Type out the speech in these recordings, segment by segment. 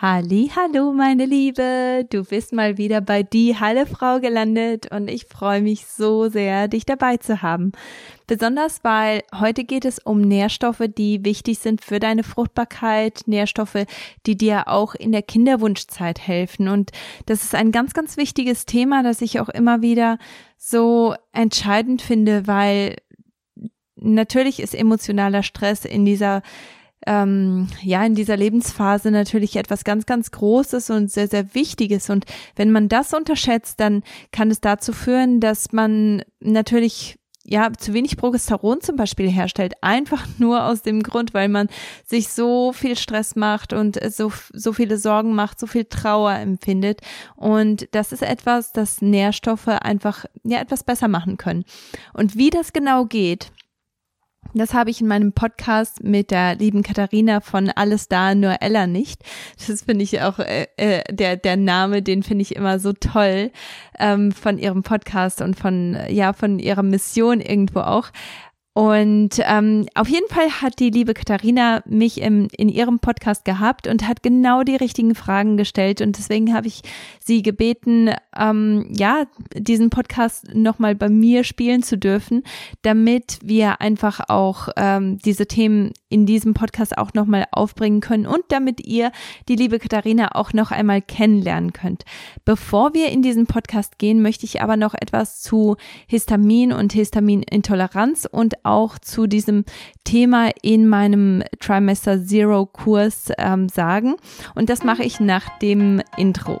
Halli, hallo meine Liebe, du bist mal wieder bei die Halle Frau gelandet und ich freue mich so sehr, dich dabei zu haben. Besonders weil heute geht es um Nährstoffe, die wichtig sind für deine Fruchtbarkeit, Nährstoffe, die dir auch in der Kinderwunschzeit helfen. Und das ist ein ganz, ganz wichtiges Thema, das ich auch immer wieder so entscheidend finde, weil natürlich ist emotionaler Stress in dieser ähm, ja in dieser Lebensphase natürlich etwas ganz, ganz Großes und sehr, sehr Wichtiges. Und wenn man das unterschätzt, dann kann es dazu führen, dass man natürlich ja, zu wenig Progesteron zum Beispiel herstellt, einfach nur aus dem Grund, weil man sich so viel Stress macht und so, so viele Sorgen macht, so viel Trauer empfindet. Und das ist etwas, das Nährstoffe einfach, ja, etwas besser machen können. Und wie das genau geht, das habe ich in meinem Podcast mit der lieben Katharina von Alles da, nur Ella nicht. Das finde ich auch, äh, äh, der, der Name, den finde ich immer so toll ähm, von ihrem Podcast und von, ja, von ihrer Mission irgendwo auch. Und ähm, auf jeden Fall hat die liebe Katharina mich im, in ihrem Podcast gehabt und hat genau die richtigen Fragen gestellt. Und deswegen habe ich sie gebeten, ähm, ja, diesen Podcast nochmal bei mir spielen zu dürfen, damit wir einfach auch ähm, diese Themen in diesem Podcast auch nochmal aufbringen können und damit ihr die liebe Katharina auch noch einmal kennenlernen könnt. Bevor wir in diesen Podcast gehen, möchte ich aber noch etwas zu Histamin und Histaminintoleranz und auch zu diesem Thema in meinem Trimester Zero Kurs ähm, sagen. Und das mache ich nach dem Intro.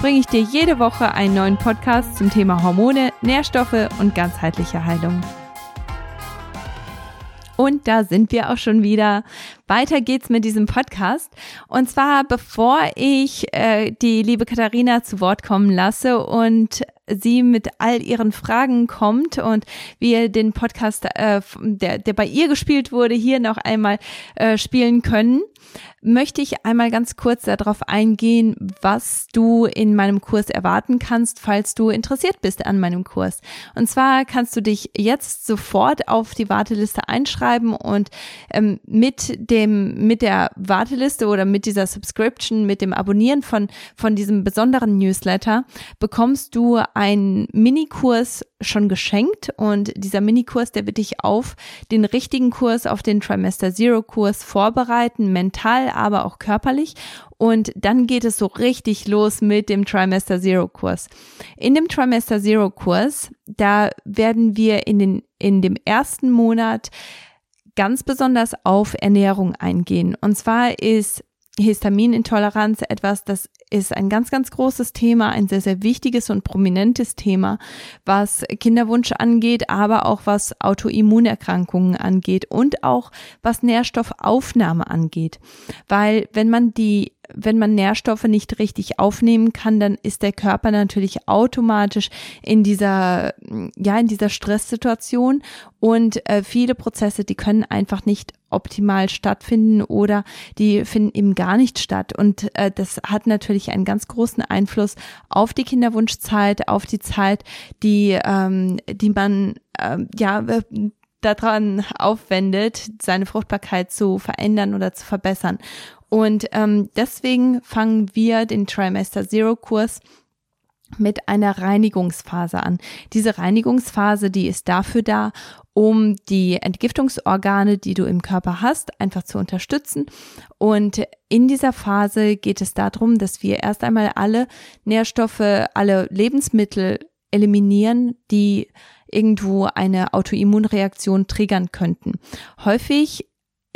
bringe ich dir jede Woche einen neuen Podcast zum Thema Hormone, Nährstoffe und ganzheitliche Heilung. Und da sind wir auch schon wieder. Weiter geht's mit diesem Podcast. Und zwar, bevor ich äh, die liebe Katharina zu Wort kommen lasse und sie mit all ihren Fragen kommt und wir den Podcast, äh, der, der bei ihr gespielt wurde, hier noch einmal äh, spielen können, möchte ich einmal ganz kurz darauf eingehen, was du in meinem Kurs erwarten kannst, falls du interessiert bist an meinem Kurs. Und zwar kannst du dich jetzt sofort auf die Warteliste einschreiben und ähm, mit dem, mit der Warteliste oder mit dieser Subscription, mit dem Abonnieren von, von diesem besonderen Newsletter bekommst du einen Minikurs schon geschenkt und dieser Minikurs, der wird dich auf den richtigen Kurs, auf den Trimester Zero Kurs vorbereiten, mental, aber auch körperlich. Und dann geht es so richtig los mit dem Trimester Zero Kurs. In dem Trimester Zero Kurs, da werden wir in den, in dem ersten Monat ganz besonders auf Ernährung eingehen. Und zwar ist Histaminintoleranz etwas, das ist ein ganz, ganz großes Thema, ein sehr, sehr wichtiges und prominentes Thema, was Kinderwunsch angeht, aber auch was Autoimmunerkrankungen angeht und auch was Nährstoffaufnahme angeht. Weil wenn man die wenn man Nährstoffe nicht richtig aufnehmen kann, dann ist der Körper natürlich automatisch in dieser, ja, in dieser Stresssituation und äh, viele Prozesse, die können einfach nicht optimal stattfinden oder die finden eben gar nicht statt. Und äh, das hat natürlich einen ganz großen Einfluss auf die Kinderwunschzeit, auf die Zeit, die, ähm, die man äh, ja daran aufwendet, seine Fruchtbarkeit zu verändern oder zu verbessern. Und ähm, deswegen fangen wir den Trimester Zero Kurs mit einer Reinigungsphase an. Diese Reinigungsphase, die ist dafür da, um die Entgiftungsorgane, die du im Körper hast, einfach zu unterstützen. Und in dieser Phase geht es darum, dass wir erst einmal alle Nährstoffe, alle Lebensmittel eliminieren, die irgendwo eine Autoimmunreaktion triggern könnten. Häufig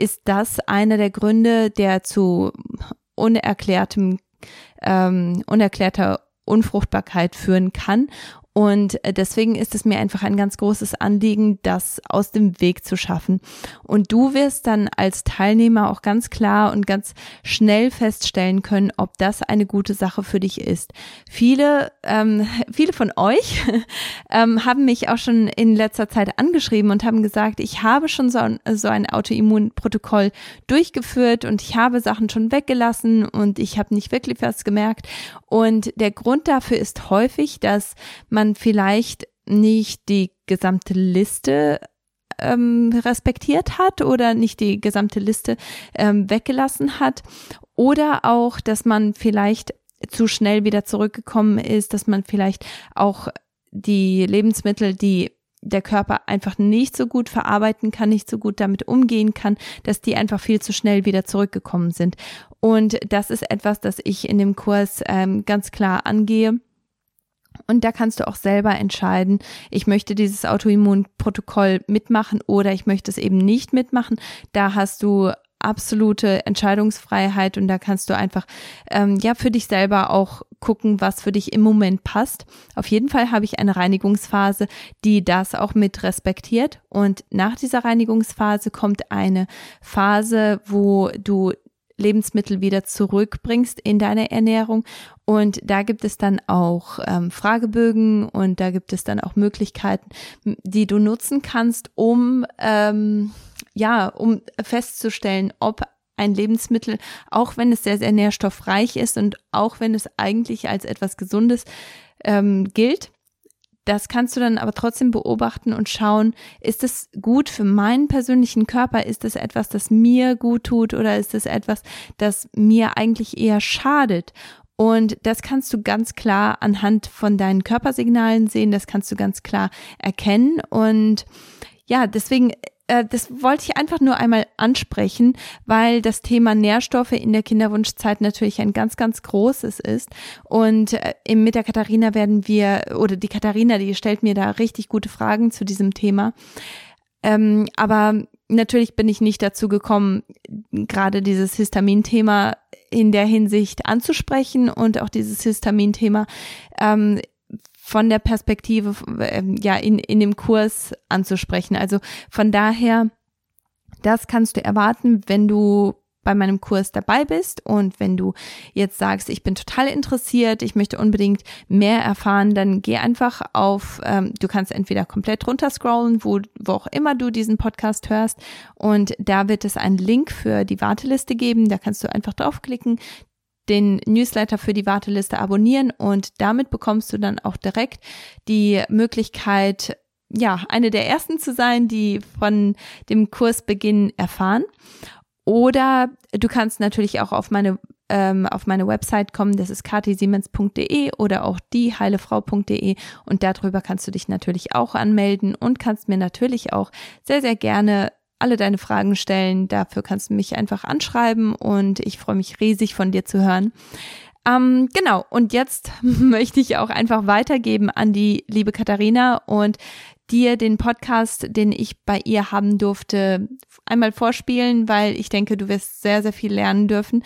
ist das einer der Gründe, der zu unerklärtem, ähm, unerklärter Unfruchtbarkeit führen kann. Und äh, deswegen ist es mir einfach ein ganz großes Anliegen, das aus dem Weg zu schaffen. Und du wirst dann als Teilnehmer auch ganz klar und ganz schnell feststellen können, ob das eine gute Sache für dich ist. Viele, ähm, viele von euch ähm, haben mich auch schon in letzter Zeit angeschrieben und haben gesagt, ich habe schon so ein, so ein Autoimmunprotokoll durchgeführt und ich habe Sachen schon weggelassen und ich habe nicht wirklich was gemerkt. Und der Grund dafür ist häufig, dass man vielleicht nicht die gesamte Liste ähm, respektiert hat oder nicht die gesamte Liste ähm, weggelassen hat oder auch, dass man vielleicht zu schnell wieder zurückgekommen ist, dass man vielleicht auch die Lebensmittel, die der Körper einfach nicht so gut verarbeiten kann, nicht so gut damit umgehen kann, dass die einfach viel zu schnell wieder zurückgekommen sind. Und das ist etwas, das ich in dem Kurs ähm, ganz klar angehe. Und da kannst du auch selber entscheiden, ich möchte dieses Autoimmunprotokoll mitmachen oder ich möchte es eben nicht mitmachen. Da hast du absolute Entscheidungsfreiheit und da kannst du einfach ähm, ja für dich selber auch gucken, was für dich im Moment passt. Auf jeden Fall habe ich eine Reinigungsphase, die das auch mit respektiert und nach dieser Reinigungsphase kommt eine Phase, wo du Lebensmittel wieder zurückbringst in deine Ernährung. Und da gibt es dann auch ähm, Fragebögen und da gibt es dann auch Möglichkeiten, die du nutzen kannst, um ähm, ja, um festzustellen, ob ein Lebensmittel, auch wenn es sehr, sehr nährstoffreich ist und auch wenn es eigentlich als etwas Gesundes ähm, gilt, das kannst du dann aber trotzdem beobachten und schauen, ist es gut für meinen persönlichen Körper? Ist es etwas, das mir gut tut oder ist es etwas, das mir eigentlich eher schadet? Und das kannst du ganz klar anhand von deinen Körpersignalen sehen, das kannst du ganz klar erkennen. Und ja, deswegen äh, das wollte ich einfach nur einmal ansprechen, weil das Thema Nährstoffe in der Kinderwunschzeit natürlich ein ganz, ganz großes ist. Und äh, mit der Katharina werden wir, oder die Katharina, die stellt mir da richtig gute Fragen zu diesem Thema. Ähm, aber natürlich bin ich nicht dazu gekommen, gerade dieses Histamin-Thema in der Hinsicht anzusprechen und auch dieses Histamin-Thema ähm, von der Perspektive, äh, ja, in, in dem Kurs anzusprechen. Also von daher, das kannst du erwarten, wenn du bei meinem Kurs dabei bist. Und wenn du jetzt sagst, ich bin total interessiert, ich möchte unbedingt mehr erfahren, dann geh einfach auf, ähm, du kannst entweder komplett runterscrollen, wo, wo auch immer du diesen Podcast hörst. Und da wird es einen Link für die Warteliste geben, da kannst du einfach draufklicken, den Newsletter für die Warteliste abonnieren. Und damit bekommst du dann auch direkt die Möglichkeit, ja, eine der ersten zu sein, die von dem Kursbeginn erfahren. Oder du kannst natürlich auch auf meine ähm, auf meine Website kommen, das ist katisiemens.de oder auch dieheilefrau.de und darüber kannst du dich natürlich auch anmelden und kannst mir natürlich auch sehr, sehr gerne alle deine Fragen stellen. Dafür kannst du mich einfach anschreiben und ich freue mich riesig von dir zu hören. Ähm, genau, und jetzt möchte ich auch einfach weitergeben an die liebe Katharina und dir den Podcast, den ich bei ihr haben durfte, einmal vorspielen, weil ich denke, du wirst sehr, sehr viel lernen dürfen.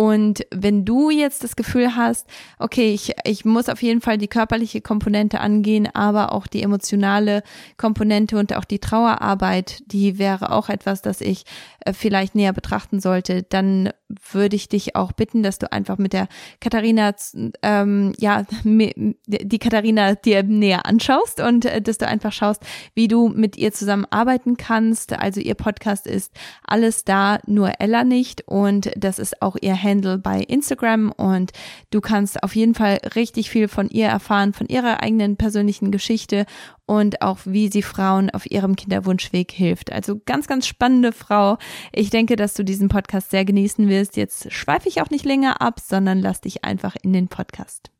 Und wenn du jetzt das Gefühl hast, okay, ich, ich muss auf jeden Fall die körperliche Komponente angehen, aber auch die emotionale Komponente und auch die Trauerarbeit, die wäre auch etwas, das ich äh, vielleicht näher betrachten sollte, dann würde ich dich auch bitten, dass du einfach mit der Katharina, ähm, ja, die Katharina dir näher anschaust und äh, dass du einfach schaust, wie du mit ihr zusammen arbeiten kannst. Also ihr Podcast ist alles da, nur Ella nicht. Und das ist auch ihr Handle bei Instagram. Und du kannst auf jeden Fall richtig viel von ihr erfahren, von ihrer eigenen persönlichen Geschichte und auch wie sie Frauen auf ihrem Kinderwunschweg hilft. Also ganz, ganz spannende Frau. Ich denke, dass du diesen Podcast sehr genießen wirst. Jetzt schweife ich auch nicht länger ab, sondern lass dich einfach in den Podcast.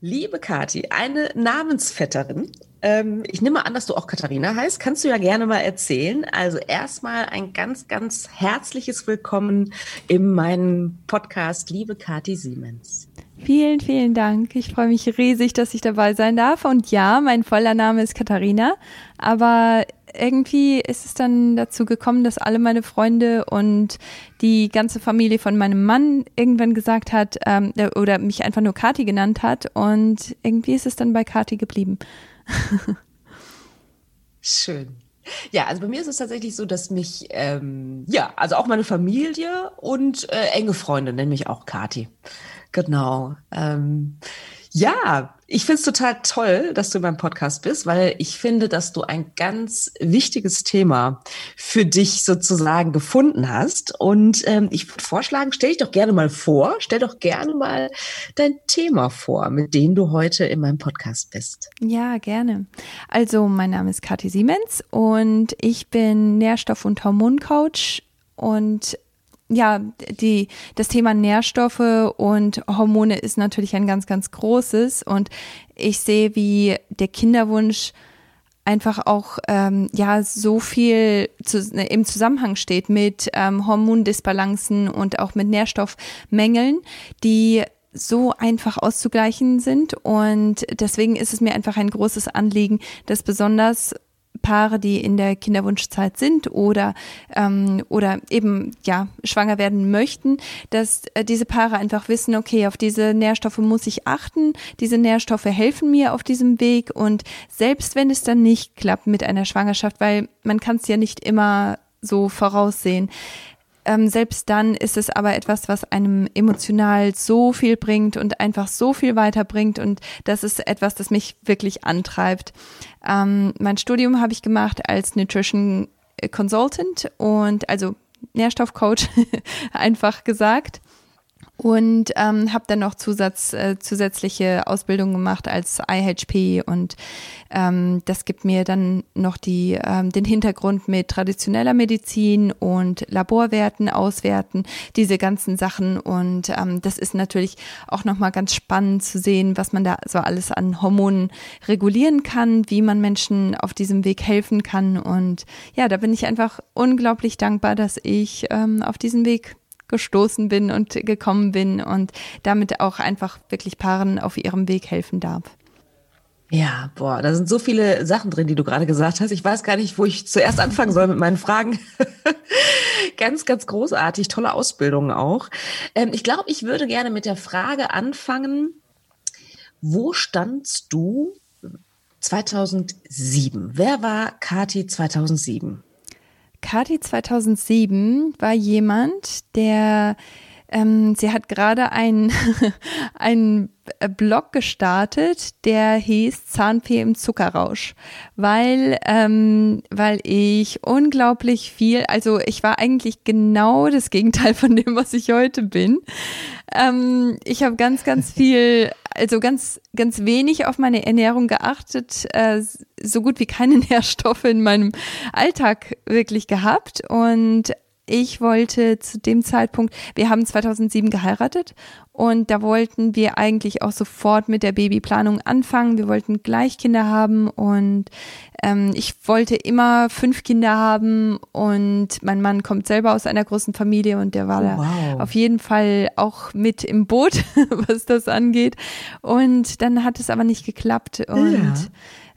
Liebe Kati, eine Namensvetterin. Ähm, ich nehme an, dass du auch Katharina heißt. Kannst du ja gerne mal erzählen. Also erstmal ein ganz, ganz herzliches Willkommen in meinem Podcast, liebe Kati Siemens. Vielen, vielen Dank. Ich freue mich riesig, dass ich dabei sein darf. Und ja, mein voller Name ist Katharina, aber irgendwie ist es dann dazu gekommen, dass alle meine Freunde und die ganze Familie von meinem Mann irgendwann gesagt hat ähm, oder mich einfach nur Kati genannt hat und irgendwie ist es dann bei Kati geblieben. Schön. Ja, also bei mir ist es tatsächlich so, dass mich, ähm, ja, also auch meine Familie und äh, enge Freunde nennen mich auch Kati. Genau. Ähm, ja, ich finde es total toll, dass du in meinem Podcast bist, weil ich finde, dass du ein ganz wichtiges Thema für dich sozusagen gefunden hast. Und ähm, ich würde vorschlagen, stell dich doch gerne mal vor, stell doch gerne mal dein Thema vor, mit dem du heute in meinem Podcast bist. Ja, gerne. Also, mein Name ist Kathi Siemens und ich bin Nährstoff- und Hormoncoach und ja, die, das Thema Nährstoffe und Hormone ist natürlich ein ganz, ganz großes. Und ich sehe, wie der Kinderwunsch einfach auch ähm, ja so viel zu, im Zusammenhang steht mit ähm, Hormondisbalancen und auch mit Nährstoffmängeln, die so einfach auszugleichen sind. Und deswegen ist es mir einfach ein großes Anliegen, dass besonders Paare, die in der Kinderwunschzeit sind oder, ähm, oder eben ja schwanger werden möchten, dass äh, diese Paare einfach wissen, okay, auf diese Nährstoffe muss ich achten, diese Nährstoffe helfen mir auf diesem Weg und selbst wenn es dann nicht klappt mit einer Schwangerschaft, weil man kann es ja nicht immer so voraussehen, ähm, selbst dann ist es aber etwas, was einem emotional so viel bringt und einfach so viel weiterbringt. Und das ist etwas, das mich wirklich antreibt. Ähm, mein Studium habe ich gemacht als Nutrition Consultant und also Nährstoffcoach, einfach gesagt und ähm, habe dann noch Zusatz, äh, zusätzliche Ausbildung gemacht als IHP und ähm, das gibt mir dann noch die, ähm, den Hintergrund mit traditioneller Medizin und Laborwerten auswerten, diese ganzen Sachen. Und ähm, das ist natürlich auch nochmal ganz spannend zu sehen, was man da so alles an Hormonen regulieren kann, wie man Menschen auf diesem Weg helfen kann. Und ja, da bin ich einfach unglaublich dankbar, dass ich ähm, auf diesem Weg gestoßen bin und gekommen bin und damit auch einfach wirklich Paaren auf ihrem Weg helfen darf. Ja, boah, da sind so viele Sachen drin, die du gerade gesagt hast. Ich weiß gar nicht, wo ich zuerst anfangen soll mit meinen Fragen. ganz, ganz großartig, tolle Ausbildung auch. Ähm, ich glaube, ich würde gerne mit der Frage anfangen, wo standst du 2007? Wer war Kati 2007? Kati 2007 war jemand, der ähm, sie hat gerade einen, einen Blog gestartet, der hieß Zahnfee im Zuckerrausch, weil, ähm, weil ich unglaublich viel, also ich war eigentlich genau das Gegenteil von dem, was ich heute bin. Ähm, ich habe ganz, ganz viel, also ganz, ganz wenig auf meine Ernährung geachtet, äh, so gut wie keine Nährstoffe in meinem Alltag wirklich gehabt und ich wollte zu dem Zeitpunkt, wir haben 2007 geheiratet und da wollten wir eigentlich auch sofort mit der Babyplanung anfangen. Wir wollten gleich Kinder haben und ähm, ich wollte immer fünf Kinder haben und mein Mann kommt selber aus einer großen Familie und der war oh, wow. da auf jeden Fall auch mit im Boot, was das angeht. Und dann hat es aber nicht geklappt und ja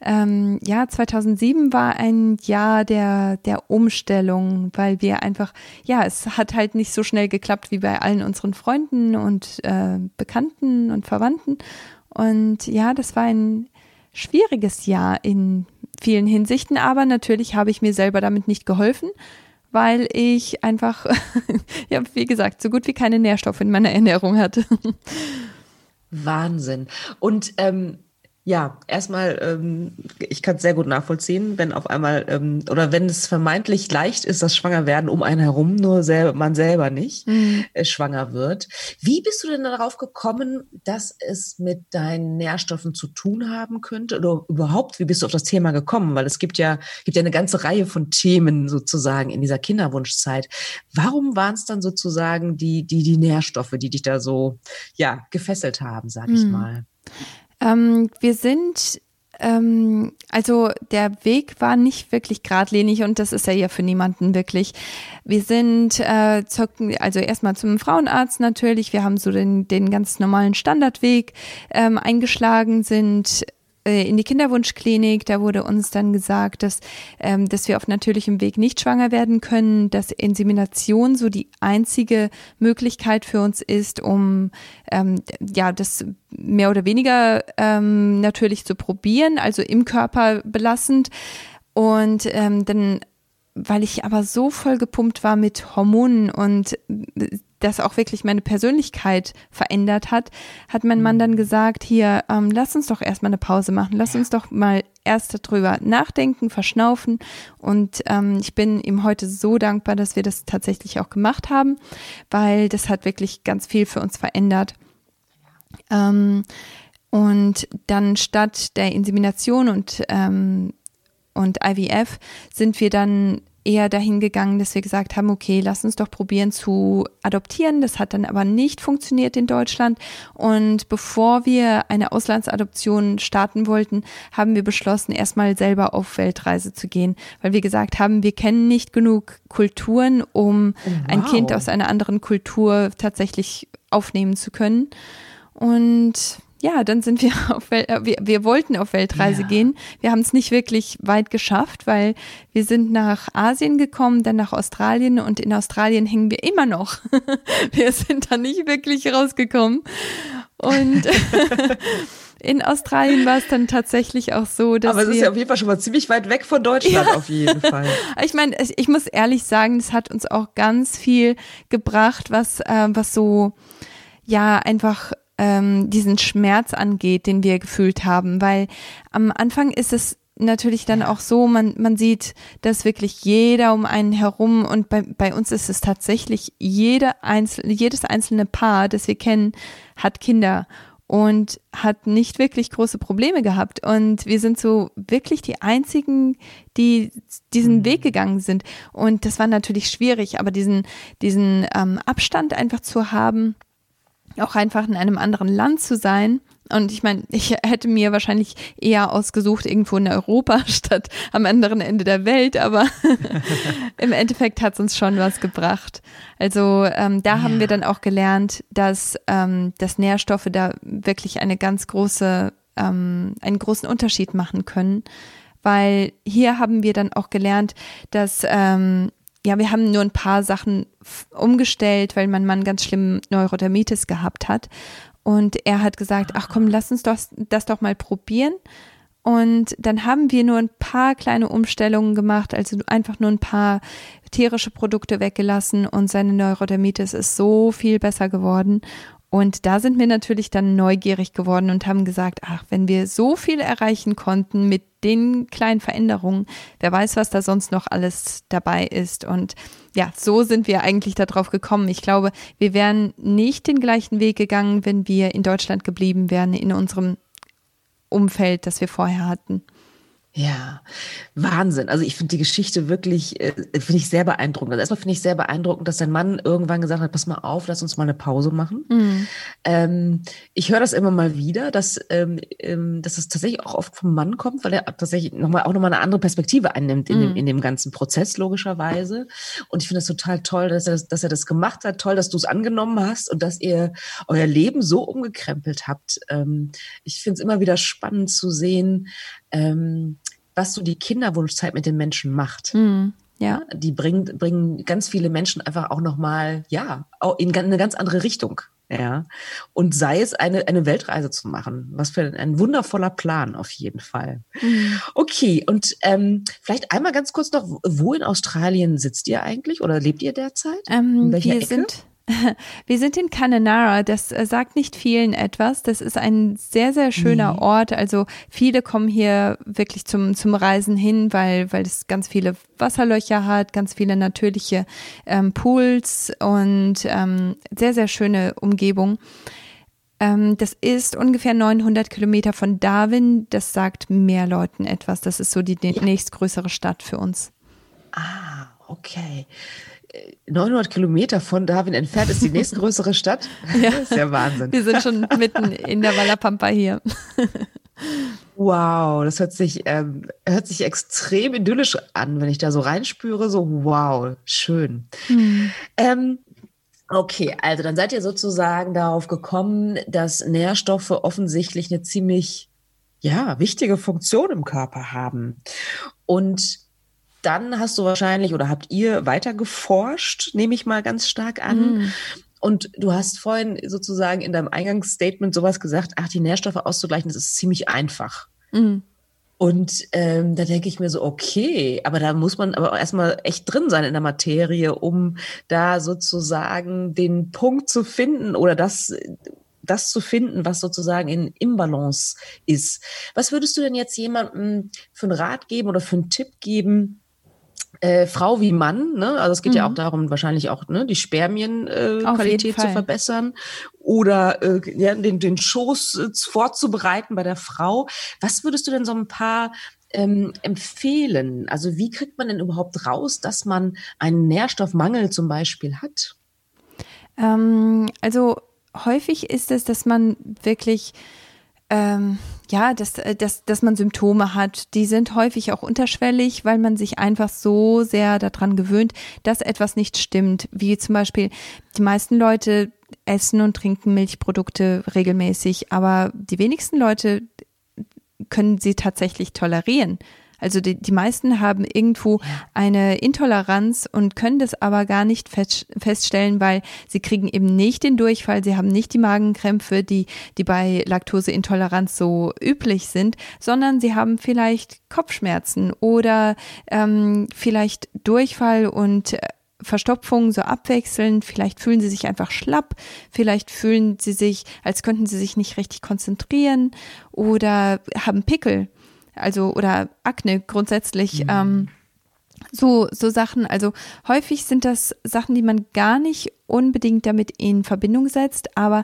ähm, ja, 2007 war ein Jahr der, der Umstellung, weil wir einfach, ja, es hat halt nicht so schnell geklappt wie bei allen unseren Freunden und äh, Bekannten und Verwandten. Und ja, das war ein schwieriges Jahr in vielen Hinsichten, aber natürlich habe ich mir selber damit nicht geholfen, weil ich einfach, ja, wie gesagt, so gut wie keine Nährstoffe in meiner Ernährung hatte. Wahnsinn. Und ähm, ja, erstmal, ähm, ich kann es sehr gut nachvollziehen, wenn auf einmal ähm, oder wenn es vermeintlich leicht ist, das Schwangerwerden um einen herum, nur sel man selber nicht mhm. äh, schwanger wird. Wie bist du denn darauf gekommen, dass es mit deinen Nährstoffen zu tun haben könnte? Oder überhaupt, wie bist du auf das Thema gekommen? Weil es gibt ja, gibt ja eine ganze Reihe von Themen sozusagen in dieser Kinderwunschzeit. Warum waren es dann sozusagen die, die, die Nährstoffe, die dich da so ja gefesselt haben, sag ich mhm. mal? Ähm, wir sind ähm, also der Weg war nicht wirklich geradlinig und das ist ja ja für niemanden wirklich. Wir sind äh, also erstmal zum Frauenarzt natürlich. Wir haben so den, den ganz normalen Standardweg ähm, eingeschlagen, sind äh, in die Kinderwunschklinik. Da wurde uns dann gesagt, dass, ähm, dass wir auf natürlichem Weg nicht schwanger werden können, dass Insemination so die einzige Möglichkeit für uns ist, um ähm, ja das mehr oder weniger ähm, natürlich zu probieren, also im Körper belastend. Und ähm, dann weil ich aber so voll gepumpt war mit Hormonen und das auch wirklich meine Persönlichkeit verändert hat, hat mein Mann dann mhm. gesagt, hier, ähm, lass uns doch erstmal eine Pause machen, lass uns doch mal erst darüber nachdenken, verschnaufen. Und ähm, ich bin ihm heute so dankbar, dass wir das tatsächlich auch gemacht haben, weil das hat wirklich ganz viel für uns verändert. Ähm, und dann statt der Insemination und ähm, und IVF sind wir dann eher dahin gegangen, dass wir gesagt haben, okay, lass uns doch probieren zu adoptieren. Das hat dann aber nicht funktioniert in Deutschland. Und bevor wir eine Auslandsadoption starten wollten, haben wir beschlossen, erstmal selber auf Weltreise zu gehen, weil wir gesagt haben, wir kennen nicht genug Kulturen, um oh, wow. ein Kind aus einer anderen Kultur tatsächlich aufnehmen zu können. Und ja, dann sind wir auf Wel äh, wir, wir wollten auf Weltreise ja. gehen. Wir haben es nicht wirklich weit geschafft, weil wir sind nach Asien gekommen, dann nach Australien und in Australien hängen wir immer noch. wir sind da nicht wirklich rausgekommen. Und in Australien war es dann tatsächlich auch so, dass. Aber es ist ja auf jeden Fall schon mal ziemlich weit weg von Deutschland, ja. auf jeden Fall. Ich meine, ich muss ehrlich sagen, es hat uns auch ganz viel gebracht, was, äh, was so, ja, einfach ähm, diesen Schmerz angeht, den wir gefühlt haben, weil am Anfang ist es natürlich dann auch so, man, man sieht, dass wirklich jeder um einen herum und bei, bei uns ist es tatsächlich jede einzelne, jedes einzelne Paar, das wir kennen, hat Kinder und hat nicht wirklich große Probleme gehabt. Und wir sind so wirklich die einzigen, die diesen mhm. Weg gegangen sind. Und das war natürlich schwierig, aber diesen, diesen ähm, Abstand einfach zu haben, auch einfach in einem anderen Land zu sein. Und ich meine, ich hätte mir wahrscheinlich eher ausgesucht, irgendwo in Europa statt am anderen Ende der Welt, aber im Endeffekt hat es uns schon was gebracht. Also ähm, da ja. haben wir dann auch gelernt, dass, ähm, dass Nährstoffe da wirklich eine ganz große, ähm, einen großen Unterschied machen können. Weil hier haben wir dann auch gelernt, dass ähm, ja, wir haben nur ein paar Sachen umgestellt, weil mein Mann ganz schlimm Neurodermitis gehabt hat. Und er hat gesagt, ach komm, lass uns das, das doch mal probieren. Und dann haben wir nur ein paar kleine Umstellungen gemacht, also einfach nur ein paar tierische Produkte weggelassen und seine Neurodermitis ist so viel besser geworden. Und da sind wir natürlich dann neugierig geworden und haben gesagt, ach, wenn wir so viel erreichen konnten mit den kleinen Veränderungen, wer weiß, was da sonst noch alles dabei ist. Und ja, so sind wir eigentlich darauf gekommen. Ich glaube, wir wären nicht den gleichen Weg gegangen, wenn wir in Deutschland geblieben wären, in unserem Umfeld, das wir vorher hatten. Ja, Wahnsinn. Also ich finde die Geschichte wirklich, äh, finde ich sehr beeindruckend. Also erstmal finde ich sehr beeindruckend, dass dein Mann irgendwann gesagt hat, pass mal auf, lass uns mal eine Pause machen. Mhm. Ähm, ich höre das immer mal wieder, dass, ähm, ähm, dass es tatsächlich auch oft vom Mann kommt, weil er tatsächlich nochmal auch nochmal eine andere Perspektive einnimmt in, mhm. dem, in dem ganzen Prozess, logischerweise. Und ich finde es total toll, dass er das, dass er das gemacht hat. Toll, dass du es angenommen hast und dass ihr euer Leben so umgekrempelt habt. Ähm, ich finde es immer wieder spannend zu sehen, ähm, was so die Kinderwunschzeit mit den Menschen macht. Mhm. Ja. Die bringt, bringen ganz viele Menschen einfach auch nochmal, ja, in eine ganz andere Richtung. Ja. Und sei es eine, eine Weltreise zu machen. Was für ein, ein wundervoller Plan auf jeden Fall. Mhm. Okay. Und ähm, vielleicht einmal ganz kurz noch, wo in Australien sitzt ihr eigentlich oder lebt ihr derzeit? Ähm, wir Ecke? sind wir sind in Cananara, das äh, sagt nicht vielen etwas. Das ist ein sehr, sehr schöner nee. Ort. Also viele kommen hier wirklich zum, zum Reisen hin, weil, weil es ganz viele Wasserlöcher hat, ganz viele natürliche ähm, Pools und ähm, sehr, sehr schöne Umgebung. Ähm, das ist ungefähr 900 Kilometer von Darwin. Das sagt mehr Leuten etwas. Das ist so die ja. nächstgrößere Stadt für uns. Ah, okay. 900 Kilometer von Darwin entfernt ist die nächstgrößere Stadt. ja. Das ist ja Wahnsinn. Wir sind schon mitten in der Wallapampa hier. Wow, das hört sich, ähm, hört sich extrem idyllisch an, wenn ich da so reinspüre. So, wow, schön. Hm. Ähm, okay, also dann seid ihr sozusagen darauf gekommen, dass Nährstoffe offensichtlich eine ziemlich, ja, wichtige Funktion im Körper haben. Und dann hast du wahrscheinlich oder habt ihr weiter geforscht, nehme ich mal ganz stark an. Mm. Und du hast vorhin sozusagen in deinem Eingangsstatement sowas gesagt, ach, die Nährstoffe auszugleichen, das ist ziemlich einfach. Mhm. Und ähm, da denke ich mir so, okay, aber da muss man aber erstmal echt drin sein in der Materie, um da sozusagen den Punkt zu finden oder das, das zu finden, was sozusagen in Imbalance ist. Was würdest du denn jetzt jemandem für einen Rat geben oder für einen Tipp geben, äh, Frau wie Mann, ne? Also es geht mhm. ja auch mhm. darum, wahrscheinlich auch ne, die Spermienqualität äh, zu verbessern oder äh, ja, den, den Schoß äh, vorzubereiten bei der Frau. Was würdest du denn so ein paar ähm, empfehlen? Also wie kriegt man denn überhaupt raus, dass man einen Nährstoffmangel zum Beispiel hat? Ähm, also häufig ist es, dass man wirklich ähm, ja, dass, äh, dass, dass man Symptome hat. Die sind häufig auch unterschwellig, weil man sich einfach so sehr daran gewöhnt, dass etwas nicht stimmt. Wie zum Beispiel, die meisten Leute essen und trinken Milchprodukte regelmäßig, aber die wenigsten Leute können sie tatsächlich tolerieren. Also die, die meisten haben irgendwo eine Intoleranz und können das aber gar nicht feststellen, weil sie kriegen eben nicht den Durchfall, sie haben nicht die Magenkrämpfe, die, die bei Laktoseintoleranz so üblich sind, sondern sie haben vielleicht Kopfschmerzen oder ähm, vielleicht Durchfall und äh, Verstopfung so abwechselnd, vielleicht fühlen sie sich einfach schlapp, vielleicht fühlen sie sich, als könnten sie sich nicht richtig konzentrieren oder haben Pickel also oder Akne grundsätzlich. Mhm. Ähm, so, so Sachen, also häufig sind das Sachen, die man gar nicht unbedingt damit in Verbindung setzt, aber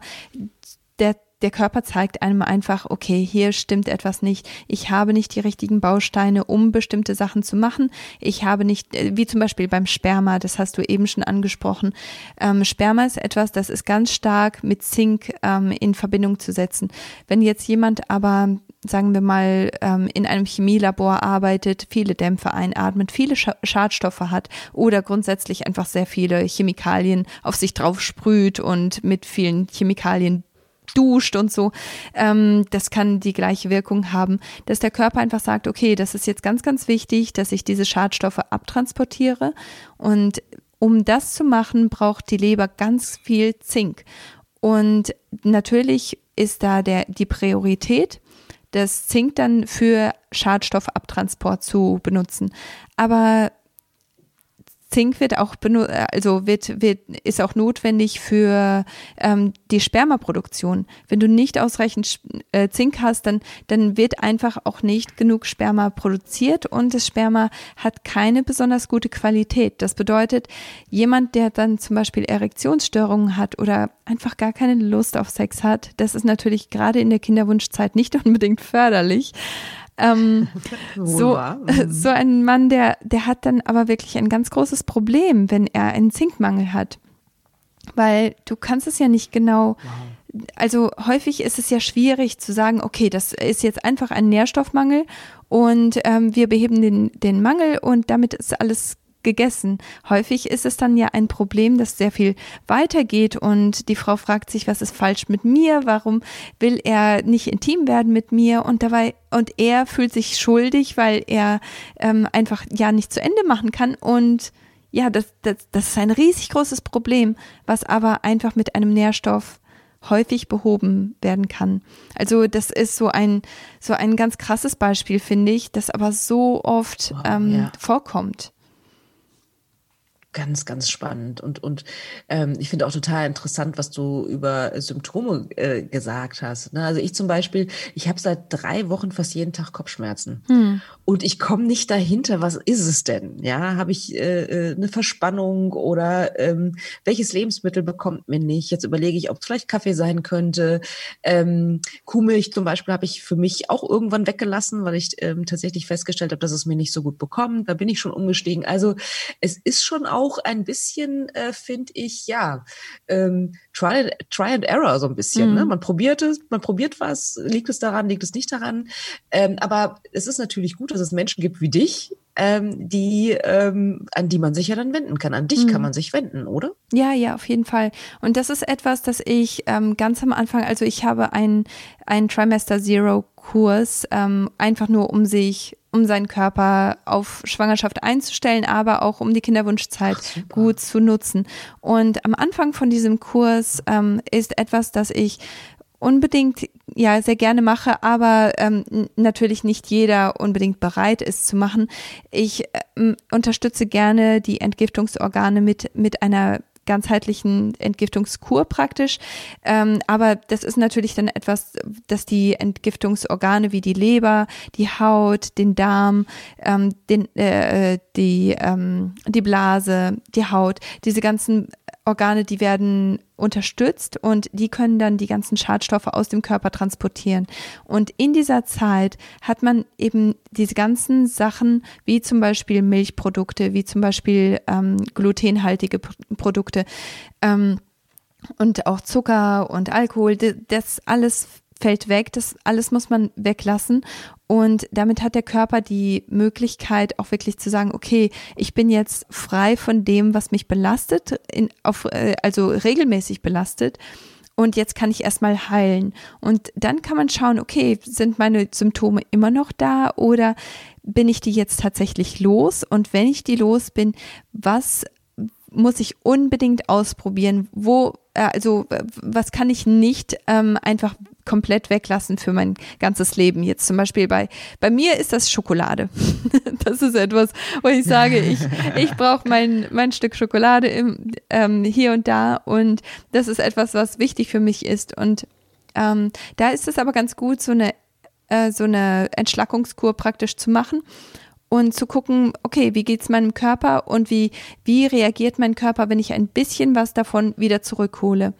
der der Körper zeigt einem einfach, okay, hier stimmt etwas nicht. Ich habe nicht die richtigen Bausteine, um bestimmte Sachen zu machen. Ich habe nicht, äh, wie zum Beispiel beim Sperma, das hast du eben schon angesprochen. Ähm, Sperma ist etwas, das ist ganz stark mit Zink ähm, in Verbindung zu setzen. Wenn jetzt jemand aber sagen wir mal, ähm, in einem Chemielabor arbeitet, viele Dämpfe einatmet, viele Schadstoffe hat oder grundsätzlich einfach sehr viele Chemikalien auf sich drauf sprüht und mit vielen Chemikalien duscht und so, ähm, das kann die gleiche Wirkung haben, dass der Körper einfach sagt, okay, das ist jetzt ganz, ganz wichtig, dass ich diese Schadstoffe abtransportiere und um das zu machen, braucht die Leber ganz viel Zink. Und natürlich ist da der, die Priorität, das Zink dann für Schadstoffabtransport zu benutzen. Aber Zink wird auch also wird, wird, ist auch notwendig für ähm, die Spermaproduktion. Wenn du nicht ausreichend äh, Zink hast, dann, dann wird einfach auch nicht genug Sperma produziert und das Sperma hat keine besonders gute Qualität. Das bedeutet, jemand, der dann zum Beispiel Erektionsstörungen hat oder einfach gar keine Lust auf Sex hat, das ist natürlich gerade in der Kinderwunschzeit nicht unbedingt förderlich. Ähm, so, mhm. so ein Mann, der, der hat dann aber wirklich ein ganz großes Problem, wenn er einen Zinkmangel hat. Weil du kannst es ja nicht genau, also häufig ist es ja schwierig zu sagen, okay, das ist jetzt einfach ein Nährstoffmangel und ähm, wir beheben den, den Mangel und damit ist alles gegessen. Häufig ist es dann ja ein Problem, das sehr viel weitergeht und die Frau fragt sich, was ist falsch mit mir? Warum will er nicht intim werden mit mir? Und dabei und er fühlt sich schuldig, weil er ähm, einfach ja nicht zu Ende machen kann und ja, das, das, das ist ein riesig großes Problem, was aber einfach mit einem Nährstoff häufig behoben werden kann. Also das ist so ein so ein ganz krasses Beispiel, finde ich, das aber so oft ähm, ja. vorkommt. Ganz, ganz spannend. Und, und ähm, ich finde auch total interessant, was du über Symptome äh, gesagt hast. Ne? Also ich zum Beispiel, ich habe seit drei Wochen fast jeden Tag Kopfschmerzen. Hm. Und ich komme nicht dahinter, was ist es denn? Ja, habe ich äh, äh, eine Verspannung oder ähm, welches Lebensmittel bekommt mir nicht? Jetzt überlege ich, ob es vielleicht Kaffee sein könnte. Ähm, Kuhmilch zum Beispiel habe ich für mich auch irgendwann weggelassen, weil ich ähm, tatsächlich festgestellt habe, dass es mir nicht so gut bekommt. Da bin ich schon umgestiegen. Also es ist schon auch auch ein bisschen, äh, finde ich, ja, ähm, try, try and error so ein bisschen. Mhm. Ne? Man probiert es, man probiert was, liegt es daran, liegt es nicht daran. Ähm, aber es ist natürlich gut, dass es Menschen gibt wie dich, ähm, die, ähm, an die man sich ja dann wenden kann. An dich mhm. kann man sich wenden, oder? Ja, ja, auf jeden Fall. Und das ist etwas, das ich ähm, ganz am Anfang, also ich habe einen, einen Trimester Zero Kurs, ähm, einfach nur um sich, um seinen Körper auf Schwangerschaft einzustellen, aber auch um die Kinderwunschzeit Ach, gut zu nutzen. Und am Anfang von diesem Kurs ähm, ist etwas, das ich unbedingt ja sehr gerne mache, aber ähm, natürlich nicht jeder unbedingt bereit ist zu machen. Ich ähm, unterstütze gerne die Entgiftungsorgane mit mit einer ganzheitlichen Entgiftungskur praktisch. Ähm, aber das ist natürlich dann etwas, dass die Entgiftungsorgane wie die Leber, die Haut, den Darm, ähm, den, äh, die, ähm, die Blase, die Haut, diese ganzen Organe, die werden unterstützt und die können dann die ganzen Schadstoffe aus dem Körper transportieren. Und in dieser Zeit hat man eben diese ganzen Sachen, wie zum Beispiel Milchprodukte, wie zum Beispiel ähm, glutenhaltige Produkte ähm, und auch Zucker und Alkohol, das alles fällt weg, das alles muss man weglassen. Und damit hat der Körper die Möglichkeit, auch wirklich zu sagen, okay, ich bin jetzt frei von dem, was mich belastet, in, auf, äh, also regelmäßig belastet. Und jetzt kann ich erstmal heilen. Und dann kann man schauen, okay, sind meine Symptome immer noch da oder bin ich die jetzt tatsächlich los? Und wenn ich die los bin, was muss ich unbedingt ausprobieren? Wo, äh, also was kann ich nicht ähm, einfach komplett weglassen für mein ganzes Leben? Jetzt zum Beispiel bei bei mir ist das Schokolade. das ist etwas, wo ich sage, ich ich brauche mein mein Stück Schokolade im, ähm, hier und da und das ist etwas, was wichtig für mich ist und ähm, da ist es aber ganz gut, so eine äh, so eine Entschlackungskur praktisch zu machen und zu gucken, okay, wie geht's meinem Körper und wie, wie reagiert mein Körper, wenn ich ein bisschen was davon wieder zurückhole.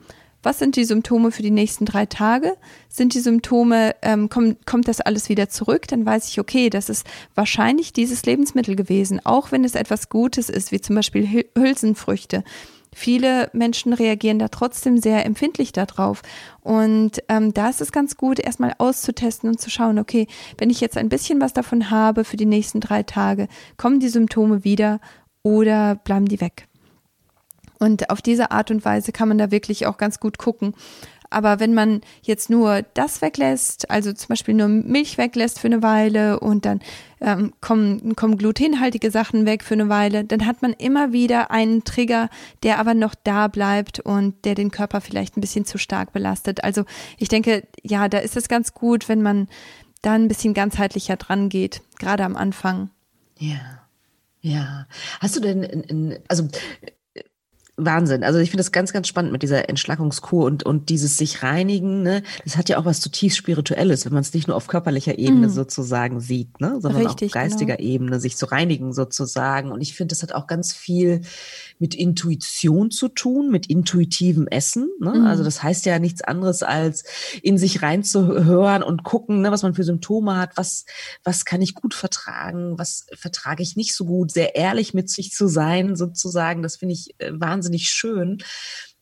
Was sind die Symptome für die nächsten drei Tage? Sind die Symptome, ähm, kommt, kommt das alles wieder zurück? Dann weiß ich, okay, das ist wahrscheinlich dieses Lebensmittel gewesen, auch wenn es etwas Gutes ist, wie zum Beispiel Hülsenfrüchte. Viele Menschen reagieren da trotzdem sehr empfindlich darauf. Und ähm, da ist es ganz gut, erstmal auszutesten und zu schauen, okay, wenn ich jetzt ein bisschen was davon habe für die nächsten drei Tage, kommen die Symptome wieder oder bleiben die weg? Und auf diese Art und Weise kann man da wirklich auch ganz gut gucken, aber wenn man jetzt nur das weglässt, also zum Beispiel nur Milch weglässt für eine Weile und dann ähm, kommen, kommen glutenhaltige Sachen weg für eine Weile, dann hat man immer wieder einen Trigger, der aber noch da bleibt und der den Körper vielleicht ein bisschen zu stark belastet. Also ich denke, ja, da ist es ganz gut, wenn man da ein bisschen ganzheitlicher dran geht, gerade am Anfang. Ja. Ja. Hast du denn, also Wahnsinn. Also ich finde das ganz, ganz spannend mit dieser Entschlackungskur und, und dieses sich reinigen. Ne? Das hat ja auch was zutiefst Spirituelles, wenn man es nicht nur auf körperlicher Ebene mm. sozusagen sieht, ne? sondern Richtig, auf geistiger genau. Ebene, sich zu reinigen sozusagen. Und ich finde, das hat auch ganz viel mit Intuition zu tun, mit intuitivem Essen. Ne? Mm. Also das heißt ja nichts anderes als in sich reinzuhören und gucken, ne, was man für Symptome hat, was, was kann ich gut vertragen, was vertrage ich nicht so gut, sehr ehrlich mit sich zu sein sozusagen. Das finde ich äh, wahnsinnig wahnsinnig schön.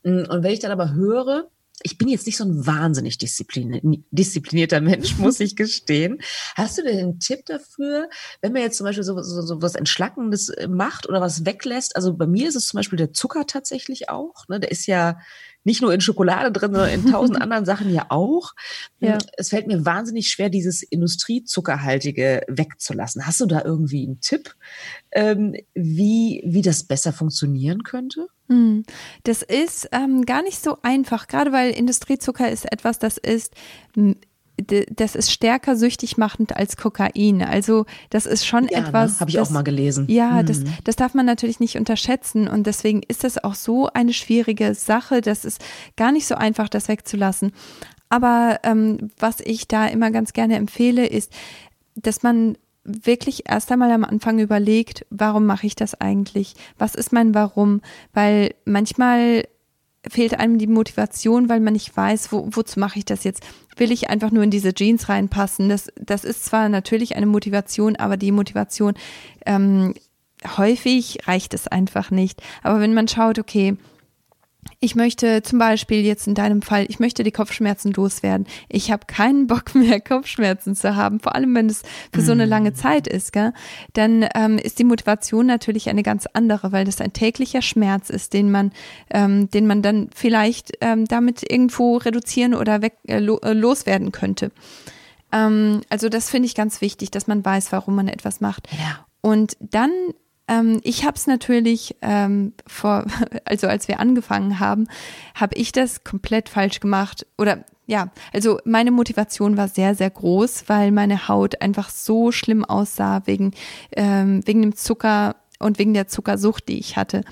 Mm, und wenn ich dann aber höre, ich bin jetzt nicht so ein wahnsinnig disziplinierter Mensch, muss ich gestehen. Hast du denn einen Tipp dafür, wenn man jetzt zum Beispiel so, so, so was Entschlackendes äh, macht oder was weglässt? Also bei mir ist es zum Beispiel der Zucker tatsächlich auch. Ne? Der ist ja nicht nur in Schokolade drin, sondern in tausend anderen Sachen ja auch. Ja. Es fällt mir wahnsinnig schwer, dieses Industriezuckerhaltige wegzulassen. Hast du da irgendwie einen Tipp, ähm, wie, wie das besser funktionieren könnte? Hm. Das ist ähm, gar nicht so einfach, gerade weil Industriezucker ist etwas, das ist das ist stärker süchtig machend als Kokain. Also das ist schon ja, ne? etwas. Ne? Habe ich das, auch mal gelesen. Ja, hm. das, das darf man natürlich nicht unterschätzen. Und deswegen ist das auch so eine schwierige Sache. Das ist gar nicht so einfach, das wegzulassen. Aber ähm, was ich da immer ganz gerne empfehle, ist, dass man wirklich erst einmal am Anfang überlegt, warum mache ich das eigentlich? Was ist mein Warum? Weil manchmal fehlt einem die Motivation, weil man nicht weiß, wo, wozu mache ich das jetzt? Will ich einfach nur in diese Jeans reinpassen? Das, das ist zwar natürlich eine Motivation, aber die Motivation ähm, häufig reicht es einfach nicht. Aber wenn man schaut, okay, ich möchte zum Beispiel jetzt in deinem Fall, ich möchte die Kopfschmerzen loswerden. Ich habe keinen Bock mehr, Kopfschmerzen zu haben, vor allem wenn es für so eine lange mhm. Zeit ist, gell? dann ähm, ist die Motivation natürlich eine ganz andere, weil das ein täglicher Schmerz ist, den man, ähm, den man dann vielleicht ähm, damit irgendwo reduzieren oder weg, äh, äh loswerden könnte. Ähm, also das finde ich ganz wichtig, dass man weiß, warum man etwas macht. Ja. Und dann ähm, ich habe es natürlich ähm, vor, also als wir angefangen haben, habe ich das komplett falsch gemacht. Oder ja, also meine Motivation war sehr, sehr groß, weil meine Haut einfach so schlimm aussah wegen, ähm, wegen dem Zucker und wegen der Zuckersucht, die ich hatte.